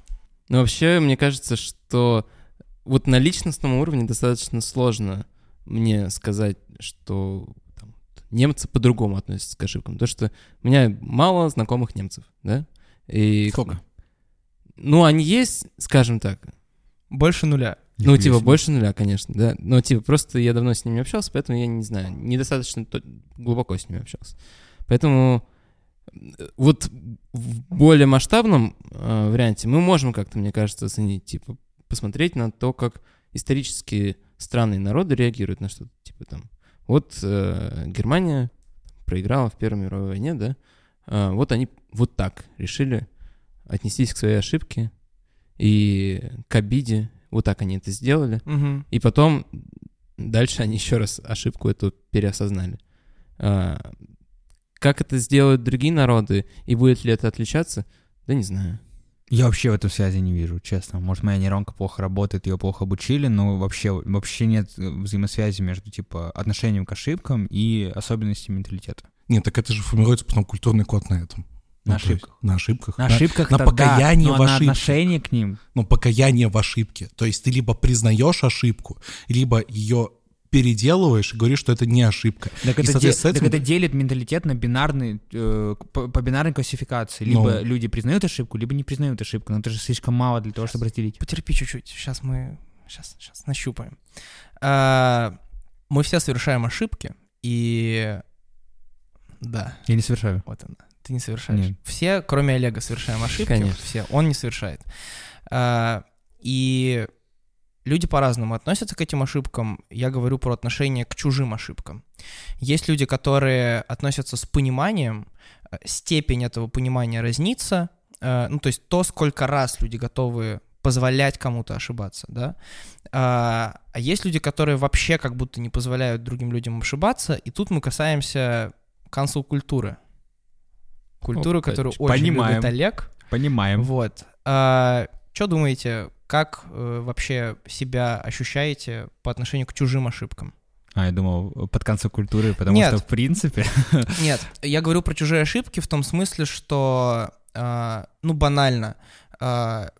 Speaker 3: Ну, вообще, мне кажется, что вот на личностном уровне достаточно сложно мне сказать, что там, немцы по-другому относятся к ошибкам. То, что у меня мало знакомых немцев, да? И...
Speaker 2: Сколько?
Speaker 3: Ну, они есть, скажем так.
Speaker 1: Больше нуля.
Speaker 3: Ну, типа,
Speaker 4: себе.
Speaker 3: больше нуля, конечно, да. Но, типа, просто я давно с ними общался, поэтому я не знаю, недостаточно то- глубоко с ними общался. Поэтому э, вот в более масштабном э, варианте мы можем как-то, мне кажется, оценить, типа, посмотреть на то, как исторически страны и народы реагируют на что-то, типа, там, вот э, Германия проиграла в Первой мировой войне, да, А, вот они вот так решили отнестись к своей ошибке и к обиде, вот так они это сделали,
Speaker 1: Мгм.
Speaker 3: и потом дальше они еще раз ошибку эту переосознали. А, как это сделают другие народы, и будет ли это отличаться, да не знаю.
Speaker 2: Я вообще в этом связи не вижу, честно. Может, моя нейронка плохо работает, ее плохо обучили, но вообще, вообще нет э, взаимосвязи между, типа, отношением к ошибкам и особенностями менталитета.
Speaker 4: Нет, так это же формируется потом культурный код на этом.
Speaker 2: На
Speaker 4: Ну, есть
Speaker 2: ошибках.
Speaker 4: На ошибках.
Speaker 2: На ошибках
Speaker 4: на покаяние
Speaker 2: но
Speaker 4: в
Speaker 2: на
Speaker 4: ошибке.
Speaker 2: отношение к ним.
Speaker 4: Ну, покаяние в ошибке. То есть ты либо признаешь ошибку, либо ее переделываешь и говоришь, что это не ошибка.
Speaker 2: Так
Speaker 4: И,
Speaker 2: это, де-
Speaker 4: с
Speaker 2: так
Speaker 4: этим-
Speaker 2: это делит менталитет на бинарный, э, по, по бинарной классификации. Либо
Speaker 4: Ну.
Speaker 2: люди признают ошибку, либо не признают ошибку. Но это же слишком мало для того, чтобы разделить.
Speaker 1: Потерпи чуть-чуть, сейчас мы, сейчас, сейчас нащупаем. А, мы все совершаем ошибки, и... Да,
Speaker 2: Я не совершаю.
Speaker 1: вот она. Ты не совершаешь.
Speaker 2: Нет.
Speaker 1: Все, кроме Олега, совершаем ошибки.
Speaker 3: Конечно.
Speaker 1: Все, он не совершает. А, и люди по-разному относятся к этим ошибкам. Я говорю про отношение к чужим ошибкам. Есть люди, которые относятся с пониманием, э, степень этого понимания разнится. Э, Ну, то есть то, сколько раз люди готовы позволять кому-то ошибаться, да. А а есть люди, которые вообще как будто не позволяют другим людям ошибаться, и тут мы касаемся cancel культуры. Культуры,
Speaker 3: Опа,
Speaker 1: которую очень
Speaker 2: понимаем.
Speaker 1: любит Олег.
Speaker 2: Понимаем.
Speaker 1: Вот. что думаете, как э, вообще себя ощущаете по отношению к чужим ошибкам?
Speaker 2: А, я думал, под концом культуры, потому
Speaker 1: Нет.
Speaker 2: что, в принципе...
Speaker 1: Нет, я говорю про чужие ошибки в том смысле, что, а, ну, банально, а,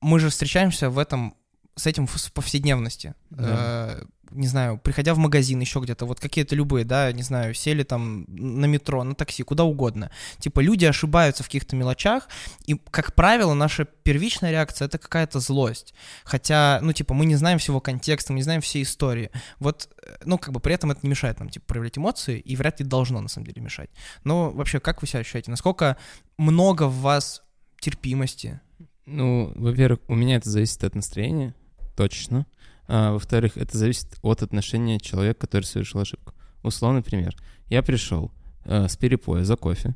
Speaker 1: мы же встречаемся в этом, с этим в повседневности.
Speaker 3: Да.
Speaker 1: А, не знаю, приходя в магазин, еще где-то, вот какие-то любые, да, не знаю, сели там на метро, на такси, куда угодно. Типа люди ошибаются в каких-то мелочах, и, как правило, наша первичная реакция — это какая-то злость. Хотя, ну, типа, мы не знаем всего контекста, мы не знаем всей истории. Вот, э, ну, как бы при этом это не мешает нам, типа, проявлять эмоции, и вряд ли должно, на самом деле, мешать. Но вообще, как вы себя ощущаете? Насколько много в вас терпимости?
Speaker 3: Ну, во-первых, у меня это зависит от настроения, точно. А, во-вторых, это зависит от отношения человека, который совершил ошибку. Условный пример. Я пришел э, с перепоя за кофе,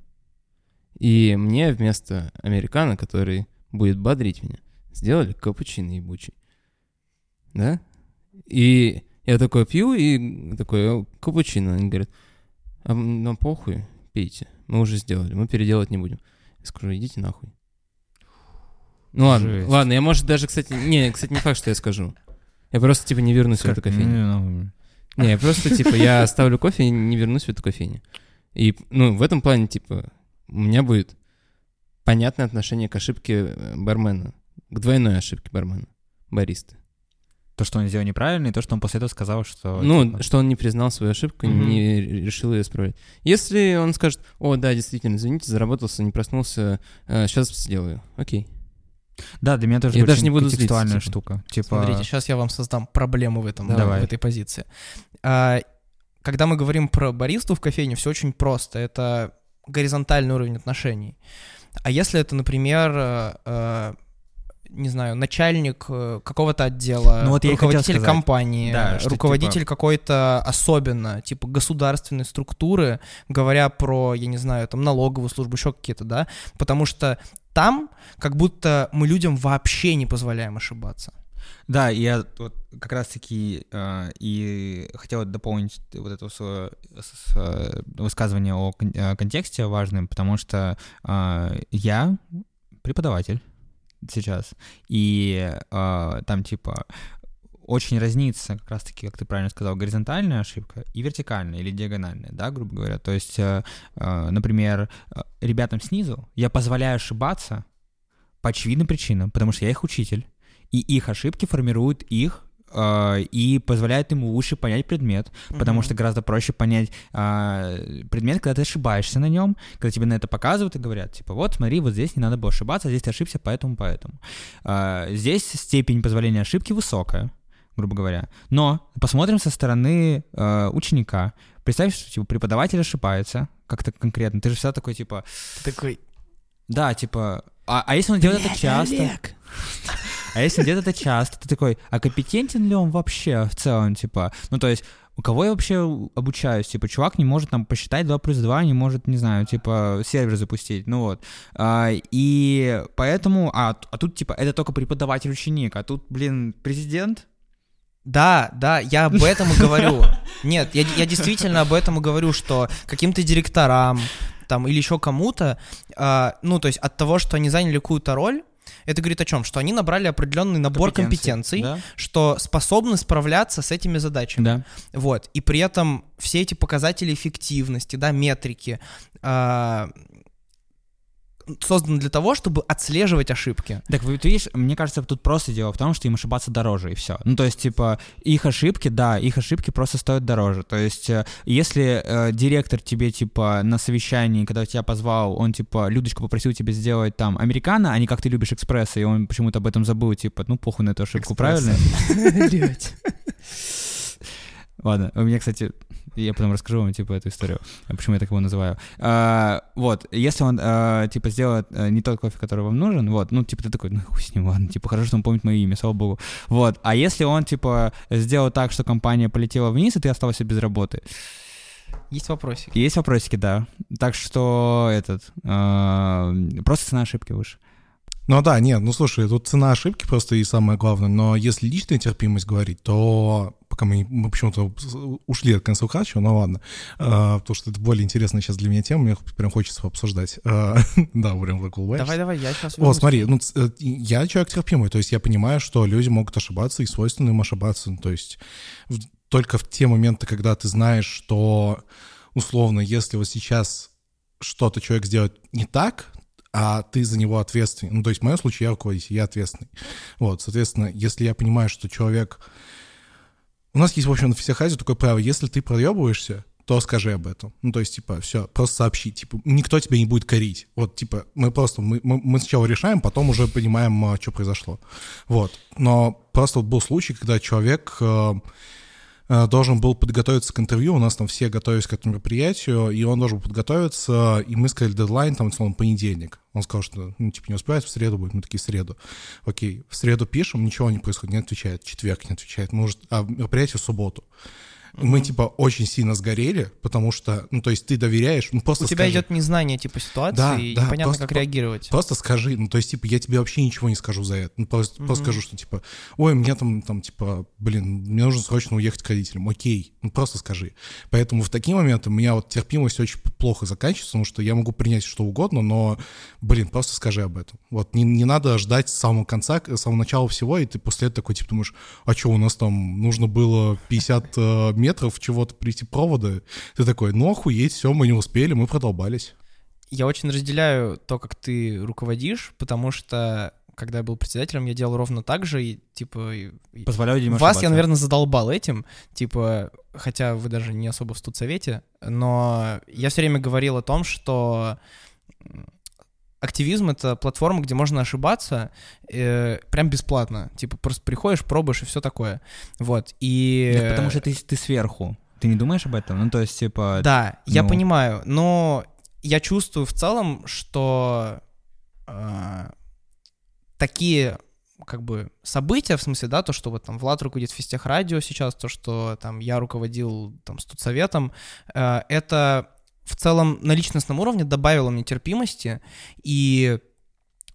Speaker 3: и мне вместо американо, который будет бодрить меня, сделали капучино ебучий. Да? И я такой пью, и такой, капучино. Они говорят, а нам похуй, пейте. Мы уже сделали, мы переделать не будем. Я скажу, идите нахуй. Ну ладно,
Speaker 2: Жесть.
Speaker 3: ладно, я, может, даже, кстати, не, кстати, не факт, что я скажу. Я просто, типа, не вернусь в эту кофейню.
Speaker 2: Ну,
Speaker 3: Не, я просто, типа, я оставлю кофе и не вернусь в эту кофейню. И, ну, в этом плане, типа, у меня будет понятное отношение к ошибке э, бармена, к двойной ошибке бармена, бариста.
Speaker 2: То, что он сделал неправильно, и то, что он после этого сказал, что...
Speaker 3: Ну,
Speaker 2: типа,
Speaker 3: что он не признал свою ошибку,
Speaker 1: Мгм.
Speaker 3: не решил ее исправлять. Если он скажет, о, да, действительно, извините, заработался, не проснулся, сейчас сделаю. Окей.
Speaker 2: Да, для меня тоже
Speaker 3: Я даже не буду
Speaker 2: контекстуальная
Speaker 3: злиться, типа.
Speaker 2: штука. Типа,
Speaker 1: Смотрите, сейчас я вам создам проблему в, этом,
Speaker 3: Давай.
Speaker 1: в этой позиции. А, когда мы говорим про баристу в кофейне, все очень просто. Это горизонтальный уровень отношений. А если это, например, э, э, не знаю, начальник э, какого-то отдела,
Speaker 2: Ну вот
Speaker 1: руководитель компании,
Speaker 2: Да, что
Speaker 1: руководитель
Speaker 2: типа-
Speaker 1: какой-то особенно, типа государственной структуры, говоря про, я не знаю, там налоговую службу, еще какие-то, да, потому что там как будто мы людям вообще не позволяем ошибаться.
Speaker 2: Да, я вот как раз-таки э, и хотел дополнить вот это свое с- с- высказывание о кон- э, контексте важным, потому что э, я преподаватель сейчас, и э, там типа очень разнится, как раз-таки, как ты правильно сказал, горизонтальная ошибка и вертикальная или диагональная, да, грубо говоря. То есть, э, э, например, э, ребятам снизу я позволяю ошибаться по очевидным причинам, потому что я их учитель, и их ошибки формируют их и позволяют им лучше понять предмет, потому
Speaker 1: Мгм.
Speaker 2: что гораздо проще понять а, предмет, когда ты ошибаешься на нем, когда тебе на это показывают и говорят, типа, вот, смотри, вот здесь не надо было ошибаться, а здесь ты ошибся, поэтому, поэтому. А, здесь степень позволения ошибки высокая, грубо говоря. Но посмотрим со стороны э, ученика. Представь, что типа, преподаватель ошибается как-то конкретно. Ты же всегда такой, типа,
Speaker 1: Такой,
Speaker 2: да, типа, а, а если он делает это часто? А если делает это часто, ты такой, а компетентен ли он вообще в целом, типа, ну, то есть, у кого я вообще обучаюсь? Типа, чувак не может там посчитать 2 плюс 2, не может, не знаю, типа, сервер запустить, ну вот. А, и поэтому, а, а тут, типа, это только преподаватель-ученик, а тут, блин, президент?
Speaker 1: Да, да, я об этом и говорю. Нет, я, я действительно об этом и говорю, что каким-то директорам там или еще кому-то, а, ну, то есть от того, что они заняли какую-то роль, это говорит о чем? Что они набрали определенный набор компетенций,
Speaker 2: Да?
Speaker 1: что способны справляться с этими задачами.
Speaker 2: Да.
Speaker 1: Вот. И при этом все эти показатели эффективности, да, метрики, а, созданы для того, чтобы отслеживать ошибки.
Speaker 2: Так, вы- видишь, мне кажется, тут просто дело в том, что им ошибаться дороже, и все. Ну, то есть, типа, их ошибки, да, их ошибки просто стоят дороже. То есть, э, если э, директор тебе, типа, на совещании, когда тебя позвал, он, типа, Людочка попросил тебя сделать там американо, а не как ты любишь экспресса, и он почему-то об этом забыл, типа, ну, похуй на эту ошибку,
Speaker 1: Экспресса.
Speaker 2: правильно? Ладно, у меня, кстати, я потом расскажу вам, типа, эту историю, а почему я так его называю. А, вот, если он, а, типа, сделает а, не тот кофе, который вам нужен, вот, ну, типа, ты такой, ну, хуй с ним, ладно, типа, хорошо, что он помнит мое имя, слава богу. Вот, а если он, типа, сделал так, что компания полетела вниз, и ты остался без работы,
Speaker 1: Есть вопросик?
Speaker 2: есть вопросики, да. Так что, этот, а, просто цена ошибки выше.
Speaker 4: Ну да, нет, ну слушай, тут цена ошибки просто и самое главное, но если личная терпимость говорить, то пока мы, мы почему-то ушли от конца Хачева, ну ладно, а, потому что это более интересная сейчас для меня тема, мне прям хочется обсуждать. А, да, прям так улыбаешься.
Speaker 1: Давай, давай, я сейчас
Speaker 4: О, смотри, ну, э, я человек терпимый, то есть я понимаю, что люди могут ошибаться и свойственно им ошибаться. Ну, То есть в- только в те моменты, когда ты знаешь, что условно, если вот сейчас что-то человек сделает не так, а ты за него ответственный. Ну, то есть в моем случае я руководитель, я ответственный. Вот, соответственно, если я понимаю, что человек у нас есть, в общем, на физтехазе такое правило, если ты проебываешься, то скажи об этом. Ну, то есть, типа, все, просто сообщи. Типа, никто тебя не будет корить. Вот, типа, мы просто, мы, мы, мы сначала решаем, потом уже понимаем, а, что произошло. Вот. Но просто был случай, когда человек э, должен был подготовиться к интервью, у нас там все готовились к этому мероприятию, и он должен был подготовиться, и мы сказали дедлайн, там, условно, понедельник. Он сказал, что, ну, типа, не успевает, в среду будет. Мы такие, в среду. Окей, в среду пишем, ничего не происходит, не отвечает. Четверг не отвечает. Может, а мероприятие в субботу. Мы, типа, очень сильно сгорели, потому что, ну, то есть ты доверяешь, ну, просто
Speaker 1: У тебя
Speaker 4: скажи.
Speaker 1: идет незнание, типа, ситуации,
Speaker 4: Да,
Speaker 1: и
Speaker 4: да,
Speaker 1: непонятно,
Speaker 4: просто
Speaker 1: как реагировать.
Speaker 4: Просто скажи, ну, то есть, типа, я тебе вообще ничего не скажу за это. Ну, просто,
Speaker 1: Мгм.
Speaker 4: просто скажу, что, типа, ой, мне там, там, типа, блин, мне нужно срочно уехать к родителям. Окей, ну, просто скажи. Поэтому в такие моменты у меня вот терпимость очень плохо заканчивается, потому что я могу принять что угодно, но, блин, просто скажи об этом. Вот не, не надо ждать с самого конца, с самого начала всего, и ты после этого такой, типа, думаешь, а что, у нас там нужно было 50 э, метров чего-то прийти провода? Ты такой, ну, охуеть, все, мы не успели, мы продолбались.
Speaker 1: Я очень разделяю то, как ты руководишь, потому что когда я был председателем, я делал ровно так же, и, типа,
Speaker 2: Позволяю
Speaker 1: Вас я,
Speaker 2: ошибаться.
Speaker 1: наверное, задолбал этим, типа, хотя вы даже не особо в студсовете, но я все время говорил о том, что активизм — это платформа, где можно ошибаться э, прям бесплатно. Типа, просто приходишь, пробуешь и все такое. Вот, и...
Speaker 2: Да, потому что ты, ты сверху. Ты не думаешь об этом? Ну, то есть, типа...
Speaker 1: Да, я
Speaker 2: ну.
Speaker 1: понимаю, но я чувствую в целом, что э, такие как бы события, в смысле, да, то, что вот там Влад руководит физтех радио сейчас, то, что там я руководил там студсоветом, э, это в целом на личностном уровне добавило мне терпимости, и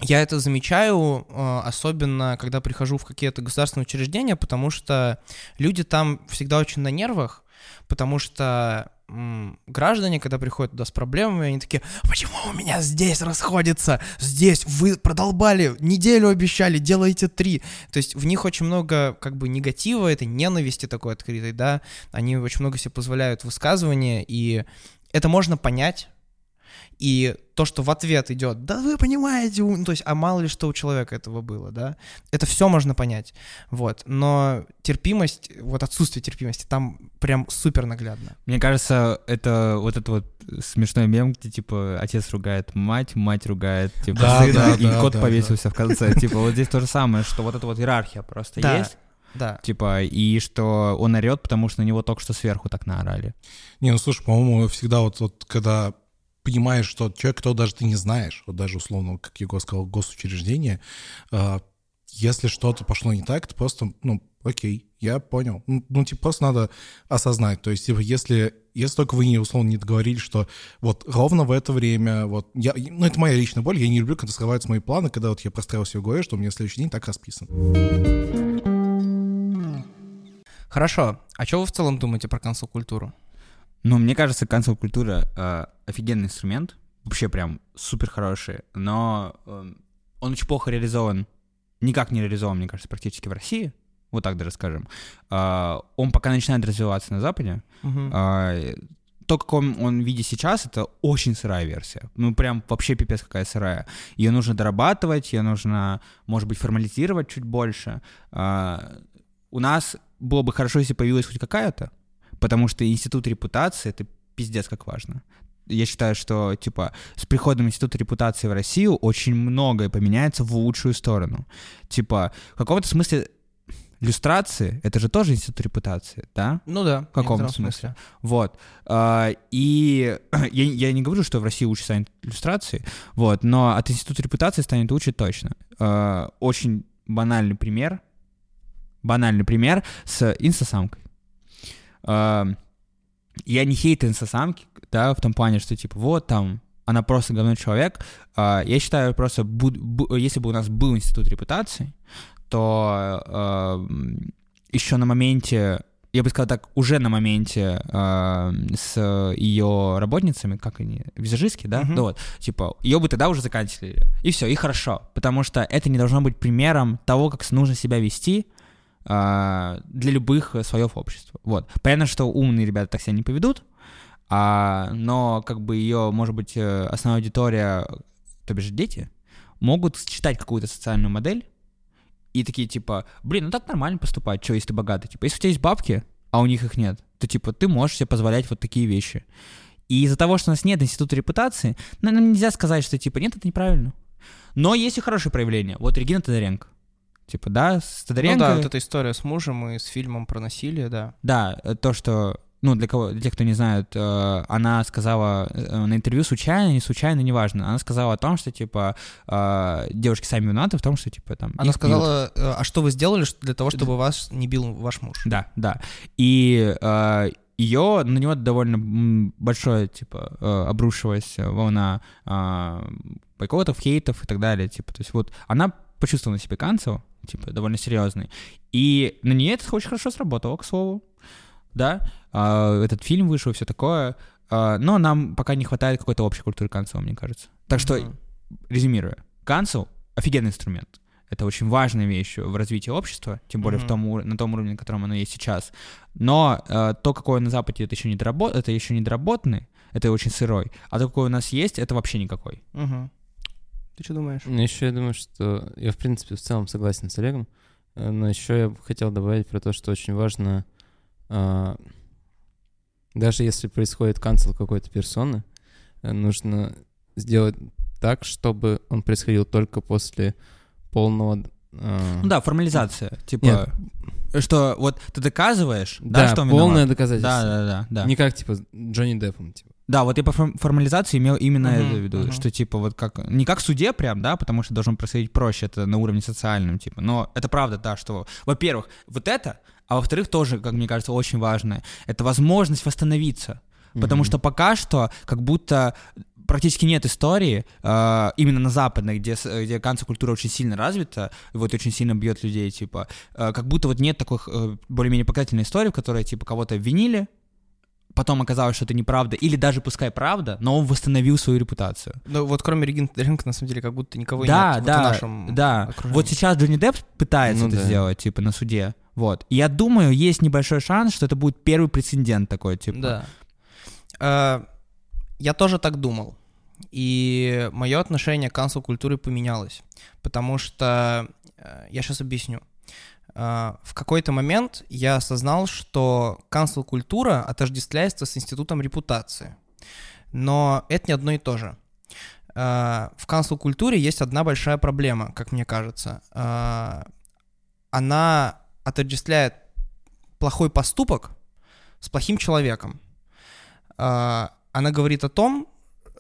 Speaker 1: я это замечаю, э, особенно когда прихожу в какие-то государственные учреждения, потому что люди там всегда очень на нервах, потому что граждане, когда приходят туда с проблемами, они такие, почему у меня здесь расходится, здесь вы продолбали, неделю обещали, делаете три. То есть в них очень много как бы негатива, этой ненависти такой открытой, да, они очень много себе позволяют высказывания, и это можно понять, и то, что в ответ идет, да вы понимаете, у-» ну, то есть, а мало ли что у человека этого было, да, это все можно понять, вот, но терпимость, вот отсутствие терпимости, там прям супер наглядно.
Speaker 2: Мне кажется, это вот этот вот смешной мем, где, типа, отец ругает мать, мать ругает, типа,
Speaker 4: Да,
Speaker 2: сына,
Speaker 4: да,
Speaker 2: и
Speaker 4: да,
Speaker 2: кот
Speaker 4: да,
Speaker 2: повесился в конце. Типа, вот здесь то же самое, что вот эта вот иерархия просто
Speaker 1: Да.
Speaker 2: есть,
Speaker 1: Да,
Speaker 2: типа, и что он орет, потому что на него только что сверху так наорали.
Speaker 4: Не, ну слушай, по-моему, всегда вот, вот когда понимаешь, что человек, кто даже ты не знаешь, вот даже условно, как Егор сказал, госучреждение, а, если что-то пошло не так, то просто, ну, окей, я понял. Ну, ну, типа, просто надо осознать. То есть, типа, если, если только вы, не, условно, не договорились, что вот ровно в это время, вот, я, ну, это моя личная боль, я не люблю, когда срываются мои планы, когда вот я простраивал себе в голове, что у меня следующий день так расписан.
Speaker 1: Хорошо, а что вы в целом думаете про консул-культуру?
Speaker 2: Ну, мне кажется, канцел культура э, офигенный инструмент, вообще прям супер хороший, но э, он очень плохо реализован, никак не реализован, мне кажется, практически в России, вот так даже скажем. Э, он пока начинает развиваться на Западе.
Speaker 1: Мгм.
Speaker 2: Э, то, как он, он видит сейчас, это очень сырая версия. Ну, прям вообще пипец какая сырая. Ее нужно дорабатывать, ее нужно, может быть, формализировать чуть больше. Э, у нас было бы хорошо, если появилась хоть какая-то, потому что институт репутации — это пиздец как важно. Я считаю, что, типа, с приходом института репутации в Россию очень многое поменяется в лучшую сторону. Типа, в каком-то смысле люстрации — это же тоже институт репутации, да?
Speaker 1: Ну да, в
Speaker 2: каком
Speaker 1: некотором
Speaker 2: смысле? Вот. А, И я, я не говорю, что в России лучше станет иллюстрации, вот, но от института репутации станет лучше точно. А, Очень банальный пример, банальный пример с инстасамкой. А, Я не хейт инстасамки, да, в том плане, что типа вот там она просто говно человек. А, Я считаю просто, если бы у нас был институт репутации, то еще на моменте, я бы сказал так, уже на моменте э, с ее работницами, как они, визажистки, да,
Speaker 1: Мгм.
Speaker 2: да вот, типа, ее бы тогда уже заканчивали. И все, и хорошо, потому что это не должно быть примером того, как нужно себя вести для любых слоев общества. Вот. Понятно, что умные ребята так себя не поведут, а, но как бы ее, может быть, э, основная аудитория, то бишь дети, могут считать какую-то социальную модель и такие, типа, блин, ну так нормально поступать, что, если ты богатый? Типа, если у тебя есть бабки, а у них их нет, то, типа, ты можешь себе позволять вот такие вещи. И из-за того, что у нас нет института репутации, ну, нам нельзя сказать, что, типа, нет, это неправильно. Но есть и хорошие проявления. Вот Регина Тодоренко. Типа, да, с Тодоренко...
Speaker 1: Ну да, вот эта история с мужем и с фильмом про насилие, да.
Speaker 2: Да, э, то, что ну, для кого, для тех, кто не знает, э, она сказала э, на интервью случайно, не случайно, неважно, она сказала о том, что, типа, э, девушки сами виноваты в том, что, типа, там...
Speaker 1: Она сказала, э, а что вы сделали для того, чтобы вас не бил ваш муж?
Speaker 2: Да, да. И э, ее, на него довольно большое, типа, э, обрушилась волна э, бойкотов, хейтов и так далее, типа, то есть вот она почувствовала на себе канцел, типа, довольно серьезный, и на нее это очень хорошо сработало, к слову, да, а, этот фильм вышел, все такое, а, но нам пока не хватает какой-то общей культуры канцела, мне кажется. Так что,
Speaker 1: Мгм.
Speaker 2: резюмируя, канцел — офигенный инструмент. Это очень важная вещь в развитии общества, тем более в
Speaker 1: Мгм.
Speaker 2: том, на том уровне, на котором оно есть сейчас. Но э, то, какое на Западе, это еще не доработ... это еще не доработанный, это очень сырой. А то, какой у нас есть, это вообще никакой.
Speaker 1: Мгм. Ты что думаешь?
Speaker 3: Ну, еще я думаю, что я, в принципе, в целом согласен с Олегом, э, но еще я бы хотел добавить про то, что очень важно, а, даже если происходит канцел какой-то персоны, э, нужно сделать так, чтобы он происходил только после полного...
Speaker 2: Ну да, формализация. Типа, что вот ты доказываешь, да,
Speaker 3: да,
Speaker 2: что он
Speaker 3: полное
Speaker 2: виноват.
Speaker 3: доказательство.
Speaker 2: Да, да, да, да.
Speaker 3: Не как, типа, Джонни Деппом, типа.
Speaker 2: Да, вот я по форм- формализации имел именно
Speaker 1: Мгм,
Speaker 2: это в виду,
Speaker 1: мгм.
Speaker 2: что типа вот как не как в суде прям, да, потому что должен происходить проще, это на уровне социальном, типа. Но это правда, да, что, во-первых, вот это, а во-вторых тоже, как мне кажется, очень важное, это возможность восстановиться, потому
Speaker 3: Мгм.
Speaker 2: что пока что как будто практически нет истории э, именно на западной, где где канцер-культура очень сильно развита, и вот очень сильно бьет людей, типа, э, как будто вот нет такой э, более-менее показательной истории, в которой типа кого-то обвинили, потом оказалось, что это неправда, или даже пускай правда, но он восстановил свою репутацию.
Speaker 1: Ну вот кроме Регины Тодоренко, на самом деле, как будто никого
Speaker 2: да,
Speaker 1: нет вот
Speaker 2: да,
Speaker 1: в нашем
Speaker 2: да.
Speaker 1: окружении.
Speaker 2: Вот сейчас Джонни Депп пытается
Speaker 3: Ну
Speaker 2: это
Speaker 3: да.
Speaker 2: сделать, типа, на суде. Вот. И я думаю, есть небольшой шанс, что это будет первый прецедент такой, типа.
Speaker 1: Да. Э, Я тоже так думал. И мое отношение к кансел-культуре поменялось. Потому что, э, я сейчас объясню. Э, В какой-то момент я осознал, что кансел-культура отождествляется с институтом репутации. Но это не одно и то же. Э, В кансел-культуре есть одна большая проблема, как мне кажется. Э, Она отождествляет плохой поступок с плохим человеком. А, Она говорит о том,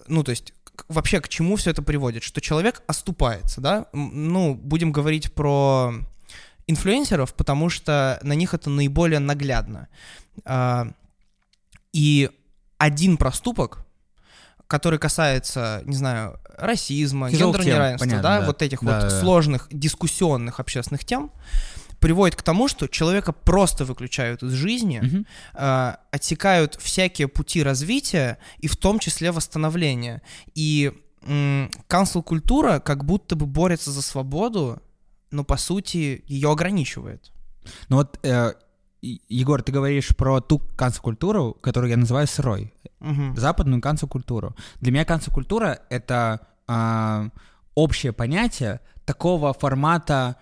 Speaker 1: ну, то есть, вообще к чему все это приводит, что человек оступается, да? Ну, будем говорить про инфлюенсеров, потому что на них это наиболее наглядно. А, И один проступок, который касается, не знаю, расизма, гендерного неравенства,
Speaker 2: понятно,
Speaker 1: да,
Speaker 2: да.
Speaker 1: вот этих
Speaker 2: Да,
Speaker 1: вот
Speaker 2: да,
Speaker 1: сложных дискуссионных общественных тем, приводит к тому, что человека просто выключают из жизни,
Speaker 2: Мгм.
Speaker 1: э, отсекают всякие пути развития и в том числе восстановления. И кансел-культура как будто бы борется за свободу, но по сути ее ограничивает.
Speaker 2: Ну вот, э, Егор, ты говоришь про ту канцел-культуру, которую я называю сырой.
Speaker 1: Мгм.
Speaker 2: западную канцел-культуру. Для меня канцел-культура — это а, общее понятие такого формата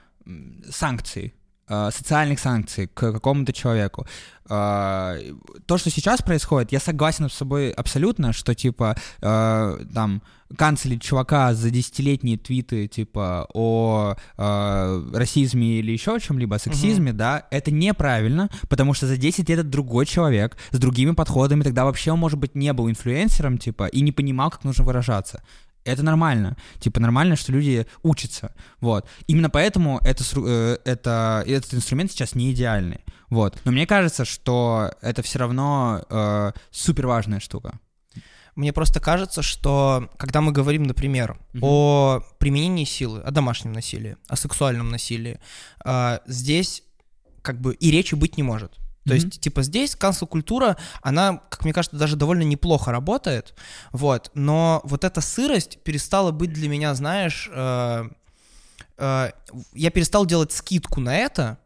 Speaker 2: санкций, социальных санкций к какому-то человеку. А, то, что сейчас происходит, я согласен с собой абсолютно, что, типа, а, там, канцелить чувака за десятилетние твиты, типа, о расизме или еще о чем-либо, о сексизме, да, это неправильно, потому что за 10 лет это другой человек с другими подходами, тогда вообще он, может быть, не был инфлюенсером, типа, и не понимал, как нужно выражаться. Это нормально. Типа, нормально, что люди учатся. Вот. Именно поэтому это, э, это, этот инструмент сейчас не идеальный. Вот. Но мне кажется, что это все равно э, супер важная штука.
Speaker 1: Мне просто кажется, что когда мы говорим, например,
Speaker 2: Мгм.
Speaker 1: о применении силы, о домашнем насилии, о сексуальном насилии, а, здесь как бы и речи быть не может. То
Speaker 2: Мгм.
Speaker 1: есть, типа, здесь канцел-культура, она, как мне кажется, даже довольно неплохо работает, вот, но вот эта сырость перестала быть для меня, знаешь, э, э, я перестал делать скидку на это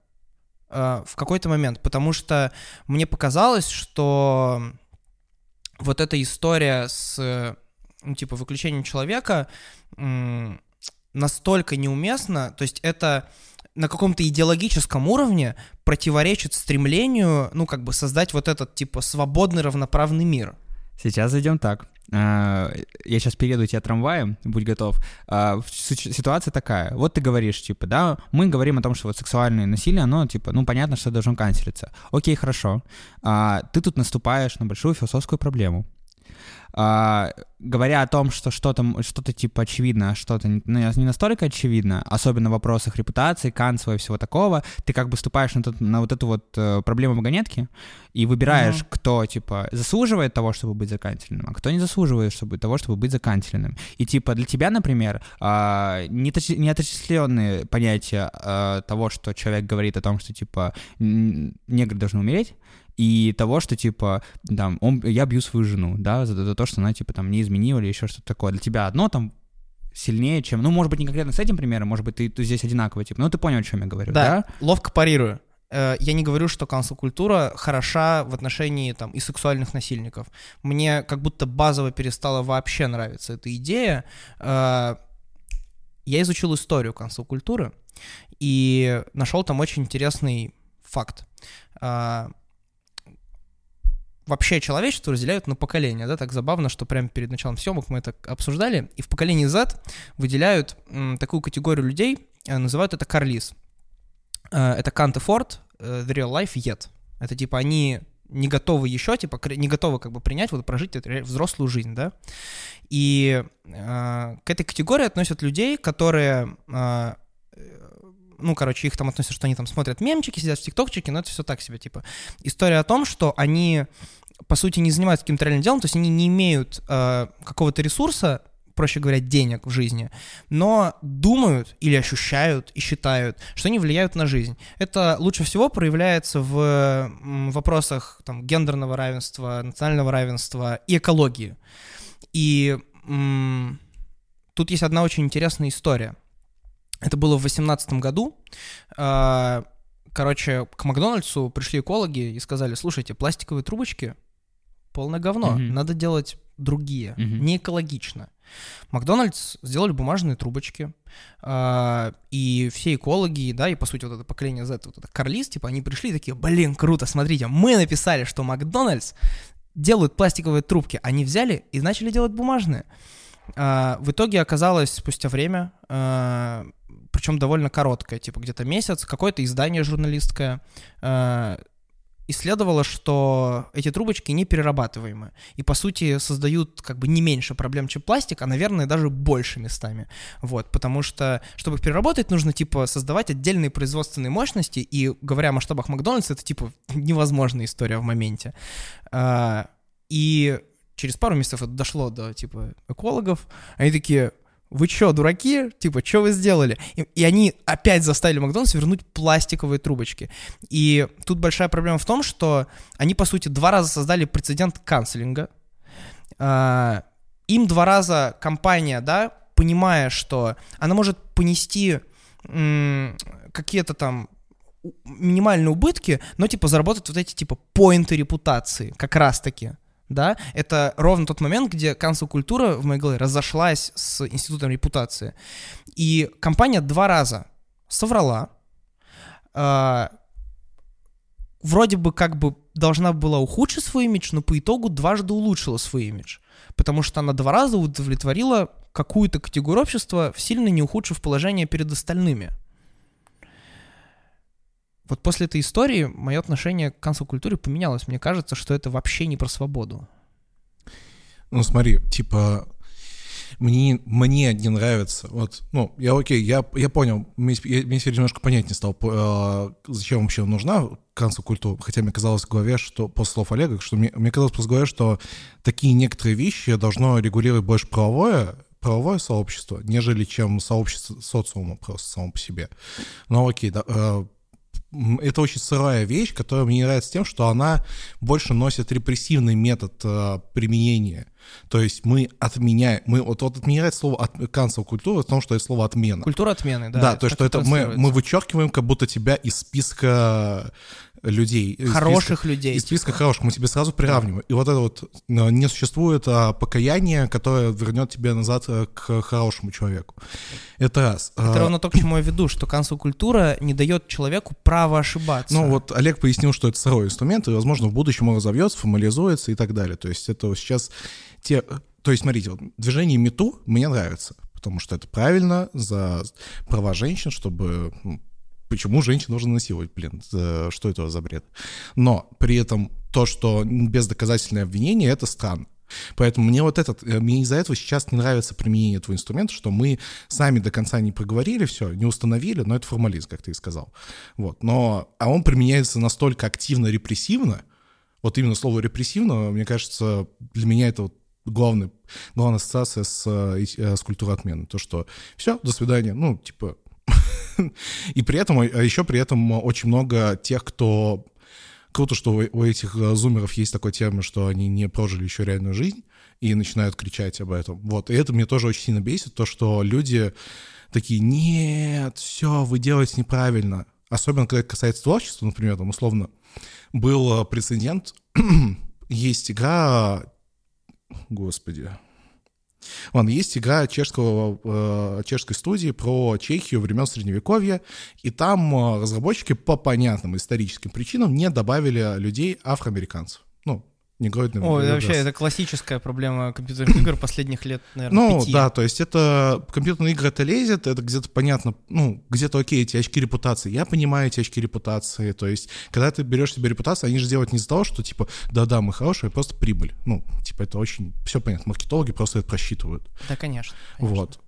Speaker 1: э, в какой-то момент, потому что мне показалось, что вот эта история с, ну, типа, выключением человека настолько неуместна, то есть это на каком-то идеологическом уровне противоречит стремлению, ну, как бы создать вот этот, типа, свободный, равноправный мир.
Speaker 2: Сейчас зайдем так. А, Я сейчас перееду тебя трамваем, будь готов. А, Ситуация такая. Вот ты говоришь, типа, да, мы говорим о том, что вот сексуальное насилие, оно, типа, ну, понятно, что должно канцелиться. Окей, хорошо. А, Ты тут наступаешь на большую философскую проблему. А, говоря о том, что что-то, что-то типа очевидно, а что-то не, ну, не настолько очевидно, особенно в вопросах репутации, канцела и всего такого, ты как бы ступаешь на, тот- на вот эту вот э, проблему вагонетки и выбираешь,
Speaker 1: Мгм.
Speaker 2: кто, типа, заслуживает того, чтобы быть заканченным, а кто не заслуживает чтобы, того, чтобы быть заканченным. И, типа, для тебя, например, а, не точ- не отождествленные понятия а, того, что человек говорит о том, что, типа, негры должны умереть, и того, что, типа, там, он, я бью свою жену, да, за, за то, что она, типа, там, не изменила или еще что-то такое. Для тебя одно там сильнее, чем... Ну, может быть, не конкретно с этим примером, может быть, ты, ты здесь одинаково, типа, ну, ты понял, о чем я говорю, да?
Speaker 1: Да, ловко парирую. Э, Я не говорю, что канцел-культура хороша в отношении там и сексуальных насильников. Мне как будто базово перестала вообще нравиться эта идея. Э, Я изучил историю канцел-культуры и нашел там очень интересный факт. Вообще человечество разделяют на поколения, да, так забавно, что прямо перед началом съемок мы это обсуждали, и в поколении Z выделяют м, такую категорию людей, э, называют это карлис. Э, это Кант и Форд, э, The Real Life Yet. Это типа они не готовы еще, типа не готовы как бы принять, вот прожить взрослую жизнь, да. И э, к этой категории относят людей, которые, э, ну, короче, их там относят, что они там смотрят мемчики, сидят в тиктокчике, но это все так себе, типа. История о том, что они, по сути, не занимаются каким-то реальным делом, то есть они не имеют э, какого-то ресурса, проще говоря, денег в жизни, но думают или ощущают и считают, что они влияют на жизнь. Это лучше всего проявляется в вопросах там, гендерного равенства, национального равенства и экологии. И м, тут есть одна очень интересная история. Это было в 2018 году. А, Короче, к Макдональдсу пришли экологи и сказали, слушайте, пластиковые трубочки полное говно,
Speaker 2: Мгм.
Speaker 1: надо делать другие,
Speaker 2: Мгм.
Speaker 1: не экологично. Макдональдс сделали бумажные трубочки, а, и все экологи, да, и по сути вот это поколение Z, вот это Карлис, типа, они пришли и такие, блин, круто, смотрите, мы написали, что Макдональдс делают пластиковые трубки, они взяли и начали делать бумажные. А, в итоге оказалось спустя время, причем довольно короткое, типа где-то месяц, какое-то издание журналистское а, исследовало, что эти трубочки не перерабатываемы. И, по сути, создают как бы не меньше проблем, чем пластик, а, наверное, даже больше местами. Вот, потому что, чтобы их переработать, нужно, типа, создавать отдельные производственные мощности, и, говоря о масштабах Макдональдса, это, типа, невозможная история в моменте. А, И через пару месяцев это дошло до, типа, экологов. Они такие, вы чё, дураки? Типа, что вы сделали? И, и они опять заставили Макдональдс вернуть пластиковые трубочки. И тут большая проблема в том, что они, по сути, два раза создали прецедент канцелинга. А, им два раза компания, да, понимая, что она может понести м, какие-то там минимальные убытки, но типа заработать вот эти типа поинты репутации, как раз-таки. Да, это ровно тот момент, где канцел-культура в моей голове разошлась с институтом репутации. И компания два раза соврала, а, вроде бы как бы должна была ухудшить свой имидж, но по итогу дважды улучшила свой имидж. Потому что она два раза удовлетворила какую-то категорию общества, сильно не ухудшив положение перед остальными. Вот после этой истории мое отношение к канцел-культуре поменялось. Мне кажется, что это вообще не про свободу.
Speaker 4: Ну, смотри, типа, мне, мне не нравится, вот, ну, я окей, я, я понял, мне, теперь немножко понятнее стало, э, зачем вообще нужна канцел-культура, хотя мне казалось в голове, что, после слов Олега, что мне, мне казалось после голове, что такие некоторые вещи должно регулировать больше правовое, правовое сообщество, нежели чем сообщество социума просто само по себе. Ну, окей, да, э, это очень сырая вещь, которая мне не нравится тем, что она больше носит репрессивный метод э, применения. То есть мы отменяем, мы вот, вот нравится слово от, cancel культура, в том, что это слово отмена.
Speaker 1: Культура отмены, да.
Speaker 4: Да, то есть что это мы, мы вычеркиваем как будто тебя из списка людей.
Speaker 1: Хороших
Speaker 4: списка-
Speaker 1: людей.
Speaker 4: Из списка
Speaker 1: типа.
Speaker 4: хороших мы тебе сразу приравниваем. И вот это вот э, не существует а, покаяния, которое вернет тебя назад э, к хорошему человеку. Это раз.
Speaker 1: Это
Speaker 4: А,
Speaker 1: ровно то, к чему я веду, что канцел-культура не дает человеку права ошибаться.
Speaker 4: Ну вот Олег пояснил, что это сырой инструмент, и, возможно, в будущем он разовьется, формализуется и так далее. То есть это вот сейчас те... То есть, смотрите, вот движение МИТУ мне нравится, потому что это правильно за права женщин, чтобы... Почему женщин нужно насиловать, блин? Что это за бред? Но при этом то, что бездоказательное обвинение, это странно. Поэтому мне вот этот, э, мне из-за этого сейчас не нравится применение этого инструмента, что мы сами до конца не проговорили все, не установили, но это формализм, как ты и сказал. Вот, но, а он применяется настолько активно, репрессивно, вот именно слово репрессивно, мне кажется, для меня это вот главный, главная ассоциация с, э, э, с культурой отмены. То, что все, до свидания, ну, типа... И при этом, а еще при этом очень много тех, кто... Круто, что у этих э, зумеров есть такой термин, что они не прожили еще реальную жизнь и начинают кричать об этом. Вот, и это мне тоже очень сильно бесит, то, что люди такие, нет, все, вы делаете неправильно. Особенно, когда это касается творчества, например, там, условно, был э, прецедент, есть игра, господи, Ладно, есть игра чешского, э, чешской студии про Чехию времен Средневековья, и там э, разработчики по понятным историческим причинам не добавили людей афроамериканцев. Ну, негроидным.
Speaker 1: Ой, это вообще это классическая проблема компьютерных игр последних лет, наверное,
Speaker 4: Ну,
Speaker 1: пяти.
Speaker 4: да, то есть это компьютерные игры это лезет, это где-то понятно, ну, где-то окей, эти очки репутации. Я понимаю эти очки репутации. То есть, когда ты берешь себе репутацию, они же делают не из-за того, что типа, да-да, мы хорошие, а просто прибыль. Ну, типа, это очень все понятно. Маркетологи просто это просчитывают.
Speaker 1: Да, конечно. конечно.
Speaker 4: Вот.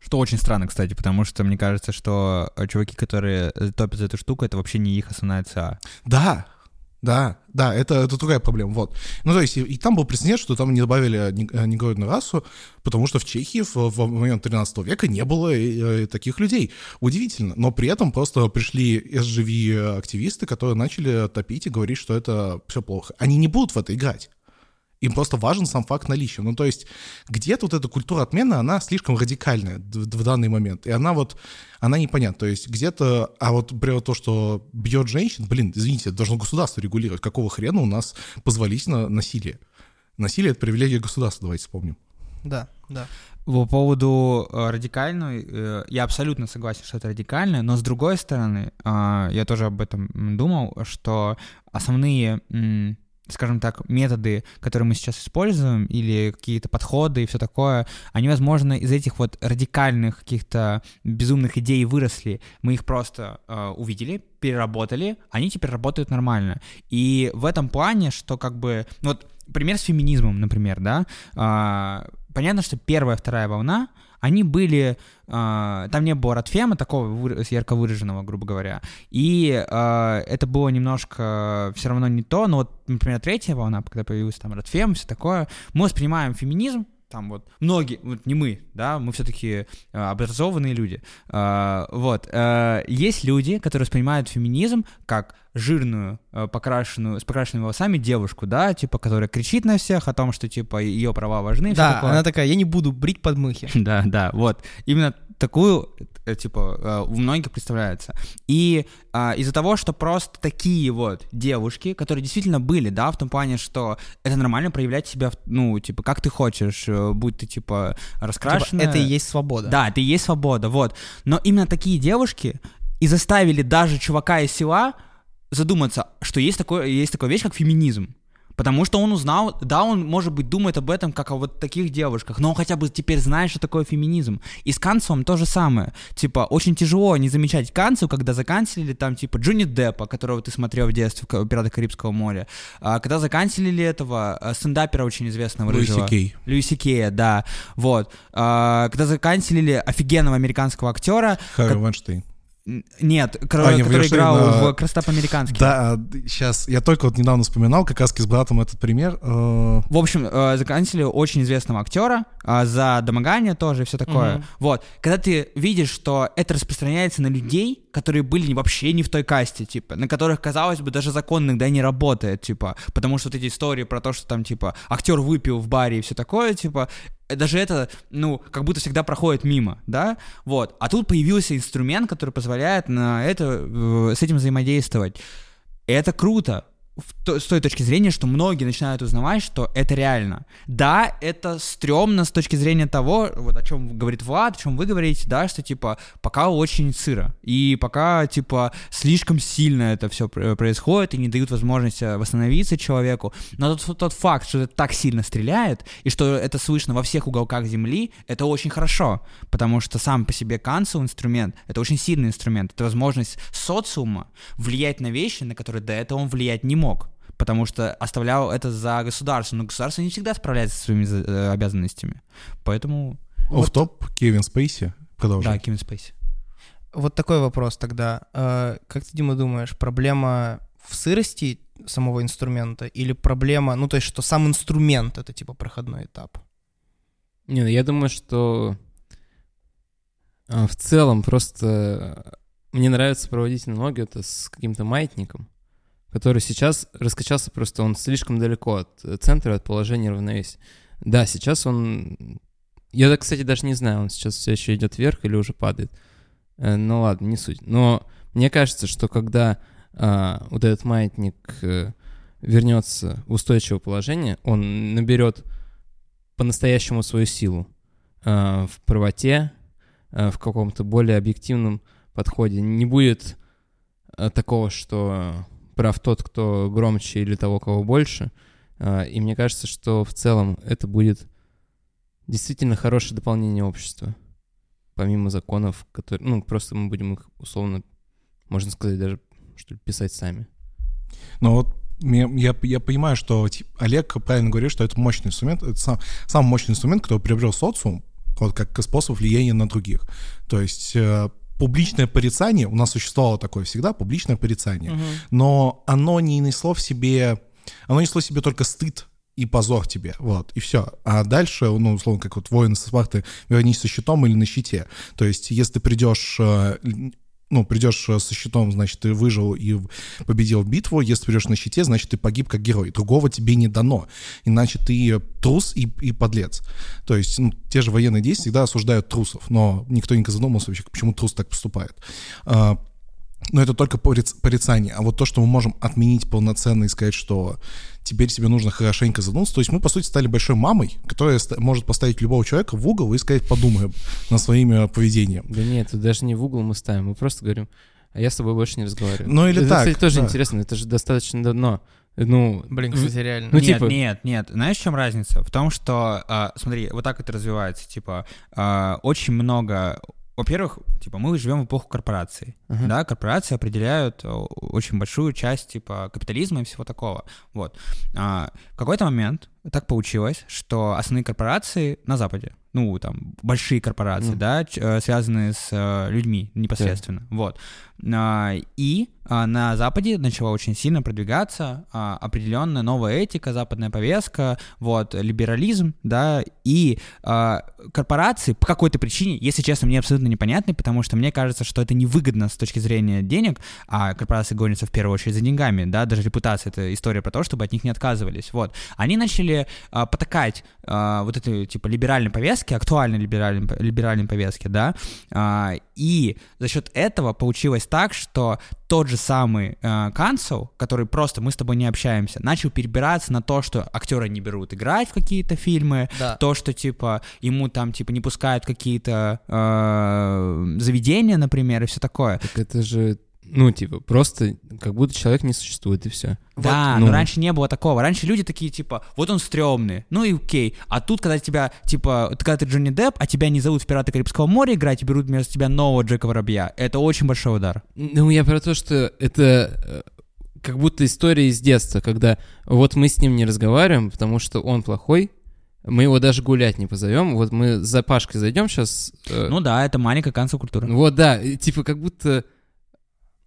Speaker 2: Что очень странно, кстати, потому что мне кажется, что э, чуваки, которые э, топят за эту штуку, это вообще не их основная ЦА.
Speaker 4: Да, да, да, это, это другая проблема, вот. Ну, то есть, и, и там был прецедент, что там не добавили э, негроидную расу, потому что в Чехии в, в момент 13 века не было э, э, таких людей. Удивительно. Но при этом просто пришли SGV-активисты, которые начали топить и говорить, что это все плохо. Они не будут в это играть. Им просто важен сам факт наличия. Ну, то есть где-то вот эта культура отмены, она слишком радикальная в, в данный момент. И она вот, она непонятна. То есть где-то, а вот, например, то, что бьет женщин, блин, извините, это должно государство регулировать. Какого хрена у нас позволительно насилие? Насилие — это привилегия государства, давайте вспомним.
Speaker 1: Да, да.
Speaker 2: По поводу э, радикальной, э, я абсолютно согласен, что это радикально, но с другой стороны, э, я тоже об этом думал, что основные, скажем так, методы, которые мы сейчас используем, или какие-то подходы и все такое, они, возможно, из этих вот радикальных каких-то безумных идей выросли. Мы их просто э, увидели, переработали, они теперь работают нормально. И в этом плане, что как бы, ну вот пример с феминизмом, например, да, а, понятно, что первая, вторая волна, они были, а, там не было радфема такого ярко выраженного, грубо говоря, и а, это было немножко все равно не то, но вот, например, третья волна, когда появился там радфем, все такое, мы воспринимаем феминизм, там вот многие, вот не мы, да, мы все-таки образованные люди, А, вот, а, есть люди, которые воспринимают феминизм как жирную, э, покрашенную, с покрашенными волосами девушку, да, типа, которая кричит на всех о том, что, типа, ее права важны.
Speaker 1: Да,
Speaker 2: такое.
Speaker 1: она такая, я не буду брить подмыхи.
Speaker 2: Да, да, вот. Именно такую, э, типа, э, у многих представляется. И а, из-за того, что просто такие вот девушки, которые действительно были, да, в том плане, что это нормально проявлять себя, ну, типа, как ты хочешь, э, будь ты, типа,
Speaker 1: Типа,
Speaker 2: раскрашенная.
Speaker 1: это и есть свобода.
Speaker 2: Да, это и есть свобода, вот. Но именно такие девушки и заставили даже чувака из села задуматься, что есть, такое, есть такая вещь, как феминизм. Потому что он узнал, да, он, может быть, думает об этом, как о вот таких девушках, но он хотя бы теперь знает, что такое феминизм. И с канцелом то же самое. Типа, очень тяжело не замечать канцел, когда заканчивали там, типа, Джонни Деппа, которого ты смотрел в детстве в «Пиратах Карибского моря», а, когда заканчивали этого а, стендапера очень известного
Speaker 4: Луиси
Speaker 2: рыжего.
Speaker 4: Кей.
Speaker 2: Льюиси Кея, да, вот. А, когда заканчивали офигенного американского актера,
Speaker 4: Харри Вайнштейн.
Speaker 2: Нет,
Speaker 4: А,
Speaker 2: который играл
Speaker 4: а,
Speaker 2: в «Красота по-американски».
Speaker 4: Да, сейчас, я только вот недавно вспоминал как раз с братом этот пример. э,
Speaker 2: В общем, э, заканчивали очень известного актера а, за домогание тоже и все такое. Вот. Когда ты видишь, что это распространяется на людей, которые были вообще не в той касте, типа, на которых, казалось бы, даже закон иногда не работает, типа, потому что вот эти истории про то, что там, типа, актер выпил в баре и все такое, типа, э, даже это, ну, как будто всегда проходит мимо, да, вот. А тут появился инструмент, который позволяет на это, э, с этим взаимодействовать. это круто, то- с той точки зрения, что многие начинают узнавать, что это реально. Да, это стрёмно с точки зрения того, вот о чем говорит Влад, о чем вы говорите, да, что типа пока очень сыро. И пока типа слишком сильно это все происходит и не дают возможности восстановиться человеку. Но тот, тот факт, что это так сильно стреляет, и что это слышно во всех уголках Земли, это очень хорошо. Потому что сам по себе канцел инструмент, это очень сильный инструмент. Это возможность социума влиять на вещи, на которые до этого он влиять не мог. Потому что оставлял это за государством. Но государство не всегда справляется со своими э, обязанностями. Поэтому...
Speaker 4: В топ Кевин Спейси.
Speaker 2: Да,
Speaker 4: Продолжай.
Speaker 2: Кевин Спейси.
Speaker 1: Вот такой вопрос тогда. Э, Как ты, Дима, думаешь, проблема в сырости самого инструмента или проблема, ну то есть, что сам инструмент это типа проходной этап?
Speaker 3: Не, ну я думаю, что а, в целом просто мне нравится проводить аналогию это с каким-то маятником, который сейчас раскачался просто, он слишком далеко от э, центра, от положения равновесия. Да, сейчас он... Я, кстати, даже не знаю, он сейчас все еще идет вверх или уже падает. Э, Ну ладно, не суть. Но мне кажется, что когда а, вот этот маятник э, вернется в устойчивое положение, он наберет по-настоящему свою силу а, в правоте, а, в каком-то более объективном подходе. Не будет а, такого, что прав тот, кто громче или того, кого больше. А, И мне кажется, что в целом это будет действительно хорошее дополнение общества. Помимо законов, которые... Ну, просто мы будем их условно, можно сказать, даже что ли, писать сами.
Speaker 4: Но вот мне- я, я понимаю, что тип, Олег правильно говорит, что это мощный инструмент, это сам, самый мощный инструмент, который приобрел социум, вот как способ влияния на других. То есть э, публичное порицание, у нас существовало такое всегда, публичное порицание, но оно не несло в себе, оно несло в себе только стыд и позор тебе, вот, и все. А дальше, ну, условно, как вот воин со Спарты, вернись со щитом или на щите. То есть, если ты придешь, э, ну, придешь э, со щитом, значит, ты выжил и победил битву, если придешь на щите, значит, ты погиб как герой. Другого тебе не дано. Иначе ты трус и, и подлец. То есть, ну, те же военные действия всегда осуждают трусов, но никто не задумался вообще, почему трус так поступает. Но это только пориц- порицание. А вот то, что мы можем отменить полноценно и сказать, что теперь тебе нужно хорошенько задуматься. То есть мы, по сути, стали большой мамой, которая может поставить любого человека в угол и сказать, подумаем над своим э, поведением.
Speaker 3: Да нет, это даже не в угол мы ставим, мы просто говорим, а я с тобой больше не разговариваю.
Speaker 4: Ну или
Speaker 3: это,
Speaker 4: так,
Speaker 3: кстати, тоже
Speaker 4: да.
Speaker 3: интересно, это же достаточно давно. Ну,
Speaker 1: Блин, кстати, реально.
Speaker 3: Ну,
Speaker 2: нет,
Speaker 3: типа-
Speaker 2: нет, нет. Знаешь, в чем разница? В том, что, а, смотри, вот так это развивается. Типа, а, очень много... Во-первых, типа, мы живем в эпоху корпораций.
Speaker 3: Ага.
Speaker 2: Да, корпорации определяют о, очень большую часть, типа, капитализма и всего такого. Вот. А, в какой-то момент так получилось, что основные корпорации на Западе, ну, там, большие корпорации,
Speaker 3: Ну.
Speaker 2: да, э, связанные с э, людьми непосредственно, вот. А, и а, на Западе начала очень сильно продвигаться а, определенная новая этика, западная повестка, вот, либерализм, да, и корпорации по какой-то причине, если честно, мне абсолютно непонятны, потому что мне кажется, что это невыгодно с точки зрения денег, а корпорации гонятся в первую очередь за деньгами, да, даже репутация — это история про то, чтобы от них не отказывались, вот. Они начали потакать вот этой, типа, либеральной повестке, актуальной либеральной, либеральной повестке, да, и за счет этого получилось так, что тот же самый э, который просто мы с тобой не общаемся, начал перебираться на то, что актеры не берут играть в какие-то фильмы,
Speaker 1: Да.
Speaker 2: то, что типа ему там типа не пускают какие-то э, заведения, например, и все такое.
Speaker 3: так это же, ну, типа, просто как будто человек не существует, и все.
Speaker 2: Да,
Speaker 3: ну.
Speaker 2: но раньше не было такого. Раньше люди такие, типа, вот он стрёмный, ну и окей. А тут, когда тебя, типа, когда ты Джонни Депп, а тебя не зовут в «Пираты Карибского моря» играть, и берут вместо тебя нового Джека Воробья, это очень большой удар.
Speaker 3: Ну, я про то, что это э, как будто история из детства, когда вот мы с ним не разговариваем, потому что он плохой, мы его даже гулять не позовем. Вот мы за Пашкой зайдем сейчас.
Speaker 2: Ну да, это маленькая канцел-культура.
Speaker 3: вот да, типа как будто.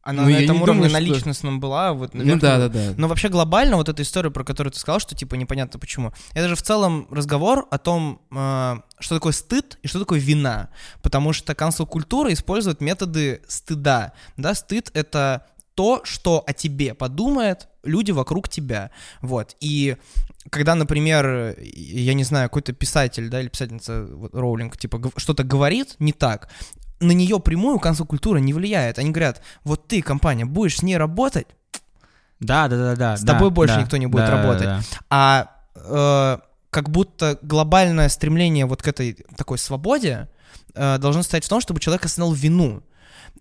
Speaker 1: Она
Speaker 3: ну,
Speaker 1: на этом
Speaker 3: не
Speaker 1: уровне
Speaker 3: думаю,
Speaker 1: на
Speaker 3: что-
Speaker 1: личностном была. Вот,
Speaker 3: Ну
Speaker 1: наверх
Speaker 3: да, да, да.
Speaker 1: Но вообще глобально вот эта история, про которую ты сказал, что типа непонятно почему. Это же в целом разговор о том, э, что такое стыд и что такое вина. Потому что канцел-культура использует методы стыда. Да, стыд — это то, что о тебе подумают люди вокруг тебя. Вот. И когда, например, я не знаю, какой-то писатель, да, или писательница вот, Роулинг, типа, что-то говорит не так, на нее прямую канцел-культура не влияет. Они говорят, вот ты, компания, будешь с ней работать,
Speaker 2: Да, да, да, да.
Speaker 1: С
Speaker 2: да,
Speaker 1: тобой больше
Speaker 2: да,
Speaker 1: никто не будет
Speaker 2: да, да,
Speaker 1: работать.
Speaker 2: да.
Speaker 1: А э, как будто глобальное стремление вот к этой такой свободе э, должно стоять в том, чтобы человек осознал вину.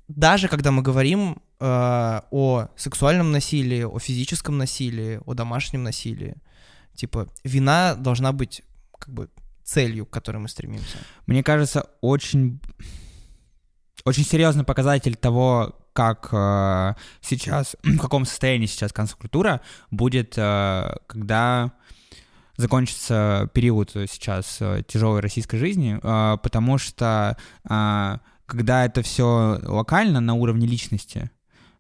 Speaker 1: Даже когда мы говорим э, о сексуальном насилии, о физическом насилии, о домашнем насилии, типа вина должна быть как бы целью, к которой мы стремимся.
Speaker 2: Мне кажется, очень, очень серьезный показатель того, как э, сейчас, в каком состоянии сейчас концкультура будет, э, когда закончится период сейчас э, тяжелой российской жизни, э, потому что э, когда это все локально на уровне личности,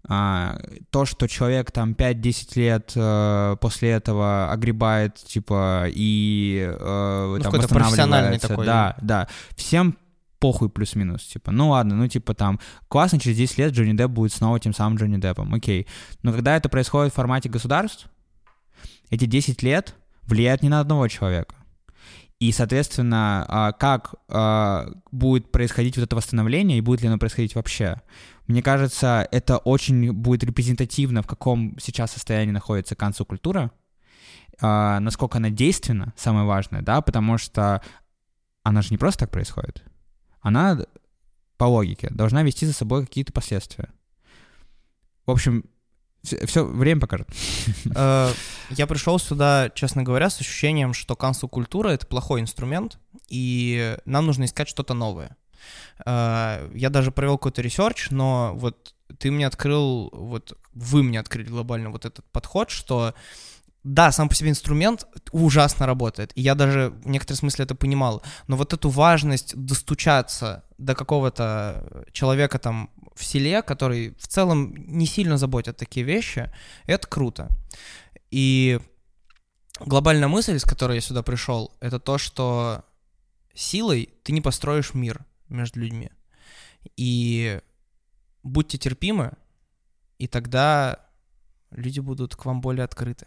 Speaker 2: а, то, что человек там 5-10 лет э, после этого огребает, типа, и э,
Speaker 1: Ну,
Speaker 2: там восстанавливается,
Speaker 1: такой.
Speaker 2: Да, да. Всем похуй плюс-минус, типа, ну ладно, ну типа там, классно, через 10 лет Джонни Депп будет снова тем самым Джонни Деппом, окей. Но когда это происходит в формате государств, эти 10 лет влияют не на одного человека. И, соответственно, а, как а, будет происходить вот это восстановление, и будет ли оно происходить вообще? Мне кажется, это очень будет репрезентативно, в каком сейчас состоянии находится канцел-культура, а, насколько она действенна, самое важное, да, потому что она же не просто так происходит. Она, по логике, должна вести за собой какие-то последствия. В общем, все, время покажет.
Speaker 1: Э, Я пришел сюда, честно говоря, с ощущением, что культура это плохой инструмент, и нам нужно искать что-то новое. Э, Я даже провел какой-то research, но вот ты мне открыл, вот вы мне открыли глобально вот этот подход, что да, сам по себе инструмент ужасно работает, и я даже в некотором смысле это понимал, но вот эту важность достучаться до какого-то человека там в селе, который в целом не сильно заботит такие вещи, это круто. И глобальная мысль, с которой я сюда пришел, это то, что силой ты не построишь мир между людьми. И будьте терпимы, и тогда люди будут к вам более открыты.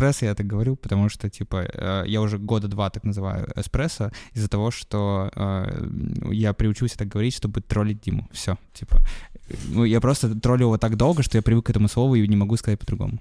Speaker 2: Эспрессо я так говорю, потому что, типа, э, я уже года два так называю эспрессо из-за того, что э, я приучился так говорить, чтобы троллить Диму. Все, типа. Ну, я просто троллю его так долго, что я привык к этому слову и не могу сказать по-другому.